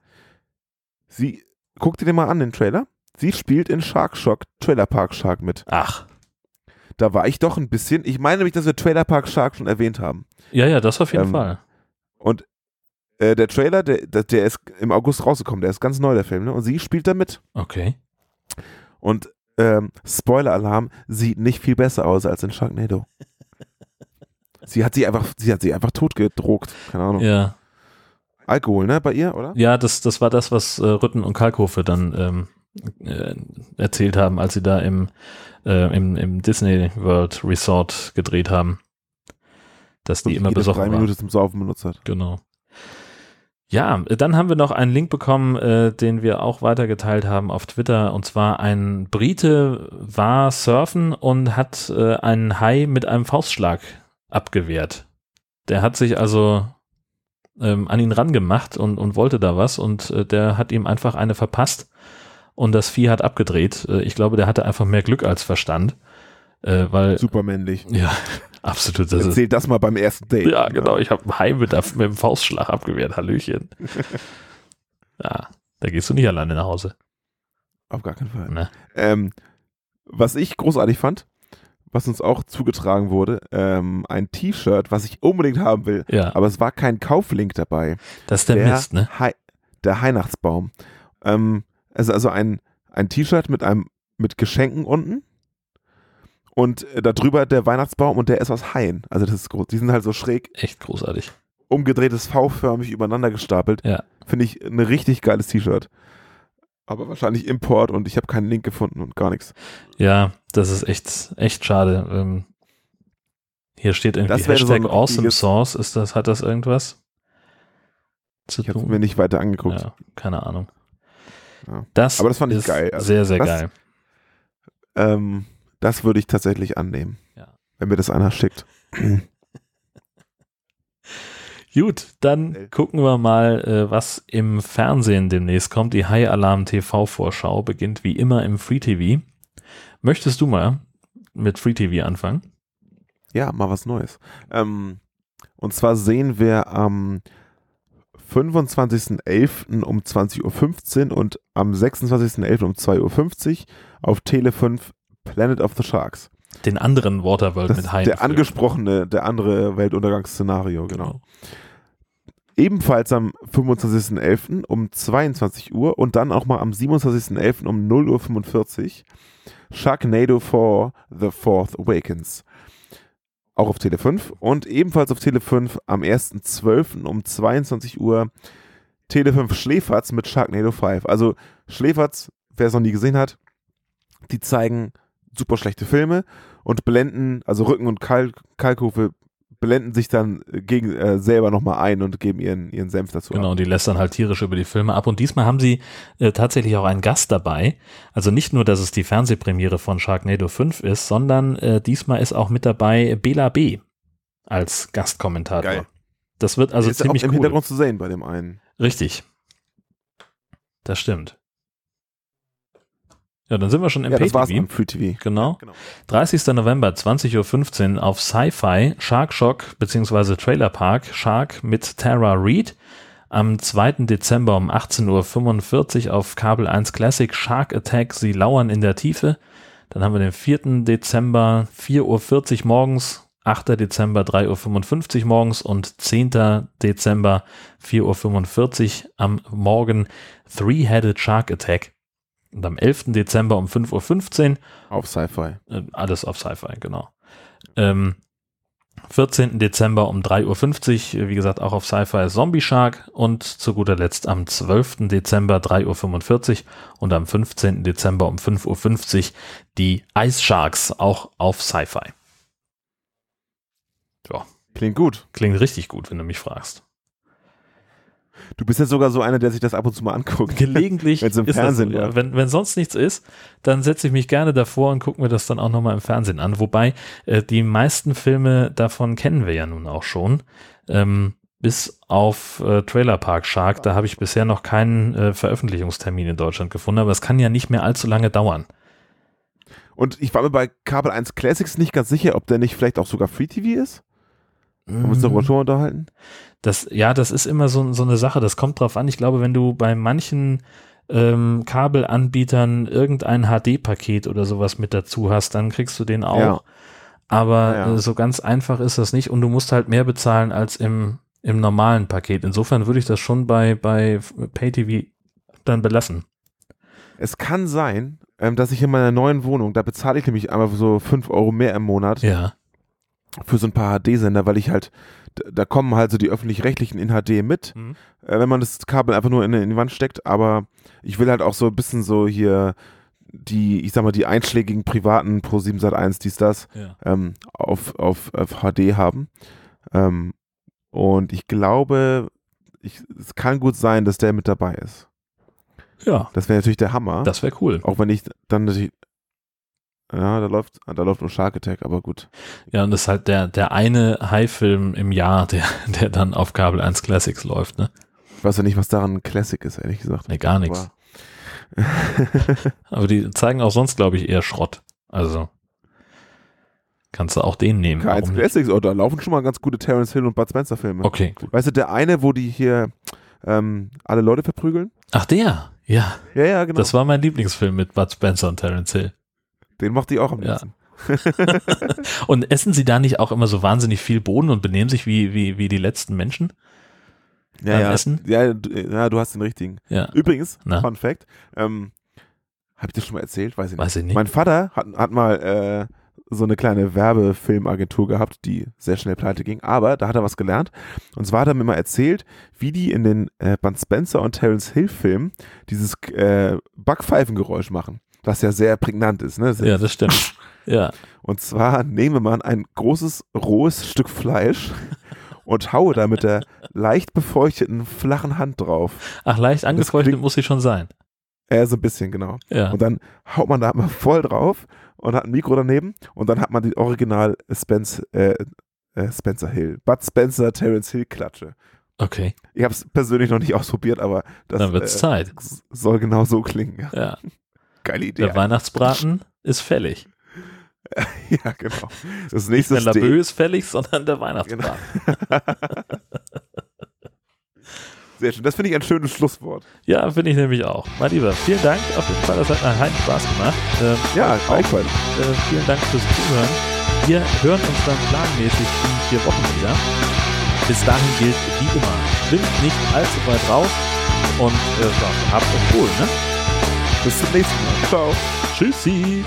Sie, guck dir den mal an, den Trailer. Sie spielt in Shark Shock Trailer Park Shark mit. Ach. Da war ich doch ein bisschen, ich meine nämlich, dass wir Trailer Park Shark schon erwähnt haben. Ja, ja, das auf jeden Ähm, Fall. Und äh, der Trailer, der, der ist im August rausgekommen, der ist ganz neu, der Film, ne? Und sie spielt da mit. Okay. Und ähm, Spoiler-Alarm sieht nicht viel besser aus als in Sharknado. sie hat sie einfach, sie hat sie einfach totgedruckt. Keine Ahnung. Ja. Alkohol, ne, bei ihr, oder? Ja, das, das war das, was äh, Rütten und Kalkofe dann ähm, äh, erzählt haben, als sie da im, äh, im, im Disney World Resort gedreht haben. Dass die Und immer besoffen drei. Minuten zum Saufen benutzt hat. Genau. Ja, dann haben wir noch einen Link bekommen, äh, den wir auch weitergeteilt haben auf Twitter. Und zwar ein Brite war surfen und hat äh, einen Hai mit einem Faustschlag abgewehrt. Der hat sich also ähm, an ihn rangemacht und, und wollte da was und äh, der hat ihm einfach eine verpasst und das Vieh hat abgedreht. Äh, ich glaube, der hatte einfach mehr Glück als Verstand. Äh, weil, Super männlich. ja, absolut. Das ist, Erzähl das mal beim ersten Date. ja, genau. Ich habe einen Hai mit, der- mit dem Faustschlag abgewehrt. Hallöchen. ja, da gehst du nicht alleine nach Hause. Auf gar keinen Fall. Ne? Ähm, was ich großartig fand, was uns auch zugetragen wurde, ähm, ein T-Shirt, was ich unbedingt haben will, Ja, aber es war kein Kauflink dabei. das ist der, Mist, ne? Hei der Weihnachtsbaum. Ähm, also, also ein, ein T-Shirt mit einem mit Geschenken unten und äh, darüber der Weihnachtsbaum und der ist aus Haien. Also das ist groß. Die sind halt so schräg Echt großartig. umgedrehtes V-förmig übereinander gestapelt. Ja. Finde ich ein richtig geiles T-Shirt. Aber wahrscheinlich Import und ich habe keinen Link gefunden und gar nichts. Ja, das ist echt, echt schade. Ähm, hier steht irgendwie Das so Hashtag ein Awesome Source. Ist das, hat das irgendwas zu Ich habe mir nicht weiter angeguckt. Ja, keine Ahnung. Ja. Das Aber das fand ich ist geil. Also sehr, sehr das- geil. Ähm, das würde ich tatsächlich annehmen. Ja. Wenn mir das einer schickt. Gut, dann Äh. gucken wir mal, äh, was im Fernsehen demnächst kommt. Die High Alarm TV Vorschau beginnt wie immer im Free TV. Möchtest du mal mit Free TV anfangen? Ja, mal was Neues. Ähm, und zwar sehen wir am 25.11. um 20.15 Uhr und am 26.11. um 2.50 Uhr auf Tele 5 Planet of the Sharks. Den anderen Waterworld Das mit Haien. der angesprochene, der andere Weltuntergangsszenario, genau. Ebenfalls am 25.11. um 22 Uhr und dann auch mal am 27.11. um 0.45 Uhr Sharknado 4 The Fourth Awakens. Auch auf Tele 5 und ebenfalls auf Tele 5 am 1.12. um 22 Uhr Tele 5 Schläferz mit Sharknado 5. Also Schläferz, wer es noch nie gesehen hat, die zeigen super schlechte Filme und blenden, also Rücken und Kalk, Kalkhofe blenden sich dann gegen äh, selber nochmal ein und geben ihren, ihren Senf dazu. Genau, ab. die lästern halt tierisch über die Filme ab. Und diesmal haben sie äh, tatsächlich auch einen Gast dabei. Also nicht nur, dass es die Fernsehpremiere von Sharknado 5 ist, sondern äh, diesmal ist auch mit dabei Bela B. als Gastkommentator. Geil. Das wird also ist ziemlich auch im cool. Hintergrund zu sehen bei dem einen. Richtig. Das stimmt. Ja, dann sind wir schon im ja, das war's Pay-TV. am Free TV. Genau. Ja, genau. 30. November, 20.15 Uhr auf Sci-Fi, Shark Shock bzw. Trailer Park, Shark mit Tara Reid. Am 2. Dezember um 18.45 Uhr auf Kabel 1 Classic Shark Attack, sie lauern in der Tiefe. Dann haben wir den 4. Dezember, 4.40 Uhr morgens, 8. Dezember 3.55 Uhr morgens und 10. Dezember 4.45 Uhr am Morgen Three-Headed Shark Attack. Und am 11. Dezember um 5.15 Uhr. Auf Sci-Fi. Äh, alles auf Sci-Fi, genau. Ähm, 14. Dezember um 3.50 Uhr, wie gesagt, auch auf Sci-Fi Zombie Shark und zu guter Letzt am 12. Dezember 3.45 Uhr und am 15. Dezember um 5.50 Uhr die Ice Sharks, auch auf Sci-Fi. Ja. Klingt gut. Klingt richtig gut, wenn du mich fragst. Du bist ja sogar so einer, der sich das ab und zu mal anguckt. Gelegentlich, Wenn's im ist Fernsehen das, ja. wenn, wenn sonst nichts ist, dann setze ich mich gerne davor und gucke mir das dann auch nochmal im Fernsehen an. Wobei äh, die meisten Filme davon kennen wir ja nun auch schon. Ähm, bis auf äh, Trailer Park Shark, da habe ich bisher noch keinen äh, Veröffentlichungstermin in Deutschland gefunden, aber es kann ja nicht mehr allzu lange dauern. Und ich war mir bei Kabel 1 Classics nicht ganz sicher, ob der nicht vielleicht auch sogar Free TV ist. Haben wir uns darüber schon mal unterhalten? Das, ja, das ist immer so, so eine Sache, das kommt drauf an. Ich glaube, wenn du bei manchen ähm, Kabelanbietern irgendein HD-Paket oder sowas mit dazu hast, dann kriegst du den auch. Ja. Aber Ja. äh, so ganz einfach ist das nicht und du musst halt mehr bezahlen als im, im normalen Paket. Insofern würde ich das schon bei, bei PayTV dann belassen. Es kann sein, ähm, dass ich in meiner neuen Wohnung, da bezahle ich nämlich einmal so 5 Euro mehr im Monat Ja. Für so ein paar HD-Sender, weil ich halt, da kommen halt so die öffentlich-rechtlichen in HD mit, Mhm. äh, wenn man das Kabel einfach nur in, in die Wand steckt, aber ich will halt auch so ein bisschen so hier die, ich sag mal, die einschlägigen privaten Pro 7 Sat 1, dies, das, Ja. ähm, auf, auf, auf HD haben. Ähm, und ich glaube, ich, es kann gut sein, dass der mit dabei ist. Ja, Das wäre natürlich der Hammer. das wäre cool. Auch wenn ich dann natürlich. Ja, da läuft, da läuft nur Shark Attack, aber gut. Ja, und das ist halt der, der eine High-Film im Jahr, der, der dann auf Kabel 1 Classics läuft, ne? Ich weiß ja nicht, was daran ein Classic ist, ehrlich gesagt. Nee, gar nichts. Aber- die zeigen auch sonst, glaube ich, eher Schrott. Also kannst du auch den nehmen. K1 Warum nicht? Classics, oh, da laufen schon mal ganz gute Terence Hill und Bud Spencer Filme. Okay, gut. Weißt du, der eine, wo die hier ähm, alle Leute verprügeln? Ach, der? Ja, Ja, ja, genau. das war mein Lieblingsfilm mit Bud Spencer und Terence Hill. Den macht die auch am Ja. liebsten. Und essen sie da nicht auch immer so wahnsinnig viel Bohnen und benehmen sich wie, wie, wie die letzten Menschen? Ja, Beim ja. Essen? Ja, du, ja, du hast den richtigen. Ja. Übrigens, Na? Fun Fact, ähm, habe ich das schon mal erzählt? Weiß ich nicht. Weiß ich nicht. Mein Vater hat, hat mal äh, so eine kleine Werbefilmagentur gehabt, die sehr schnell pleite ging, aber da hat er was gelernt. Und zwar hat er mir mal erzählt, wie die in den äh, Bud Spencer und Terence Hill Filmen dieses äh, Backpfeifengeräusch machen, was ja sehr prägnant ist. Ne? Ja, das stimmt. Ja. Und zwar nehme man ein großes, rohes Stück Fleisch und haue da mit der leicht befeuchteten, flachen Hand drauf. Ach, leicht angefeuchtet klingt- muss sie schon sein. Äh, so ein bisschen, genau. Ja. Und dann haut man da mal voll drauf und hat ein Mikro daneben und dann hat man die Original Spence, äh, äh, Spencer Hill, Bud Spencer, Terence Hill Klatsche. Okay, Ich habe es persönlich noch nicht ausprobiert, aber das dann wird's äh, Zeit. soll genau so klingen. Ja. Geile Idee. Der Weihnachtsbraten ist fällig. ja, genau. Das Nicht nächste der Steak. Labö ist fällig, sondern der Weihnachtsbraten. Sehr schön. Das finde ich ein schönes Schlusswort. Ja, finde ich nämlich auch. Mein Lieber, vielen Dank. Auf jeden Fall, das hat einen heiden Spaß gemacht. Ähm, Ja, auch, gleichfalls. äh, vielen Dank fürs Zuhören. Wir hören uns dann planmäßig in vier Wochen wieder. Bis dahin gilt wie immer, schwimmt nicht allzu weit raus und äh, habt euch wohl, ne? Bis zum nächsten Mal. Ciao. Tschüssi.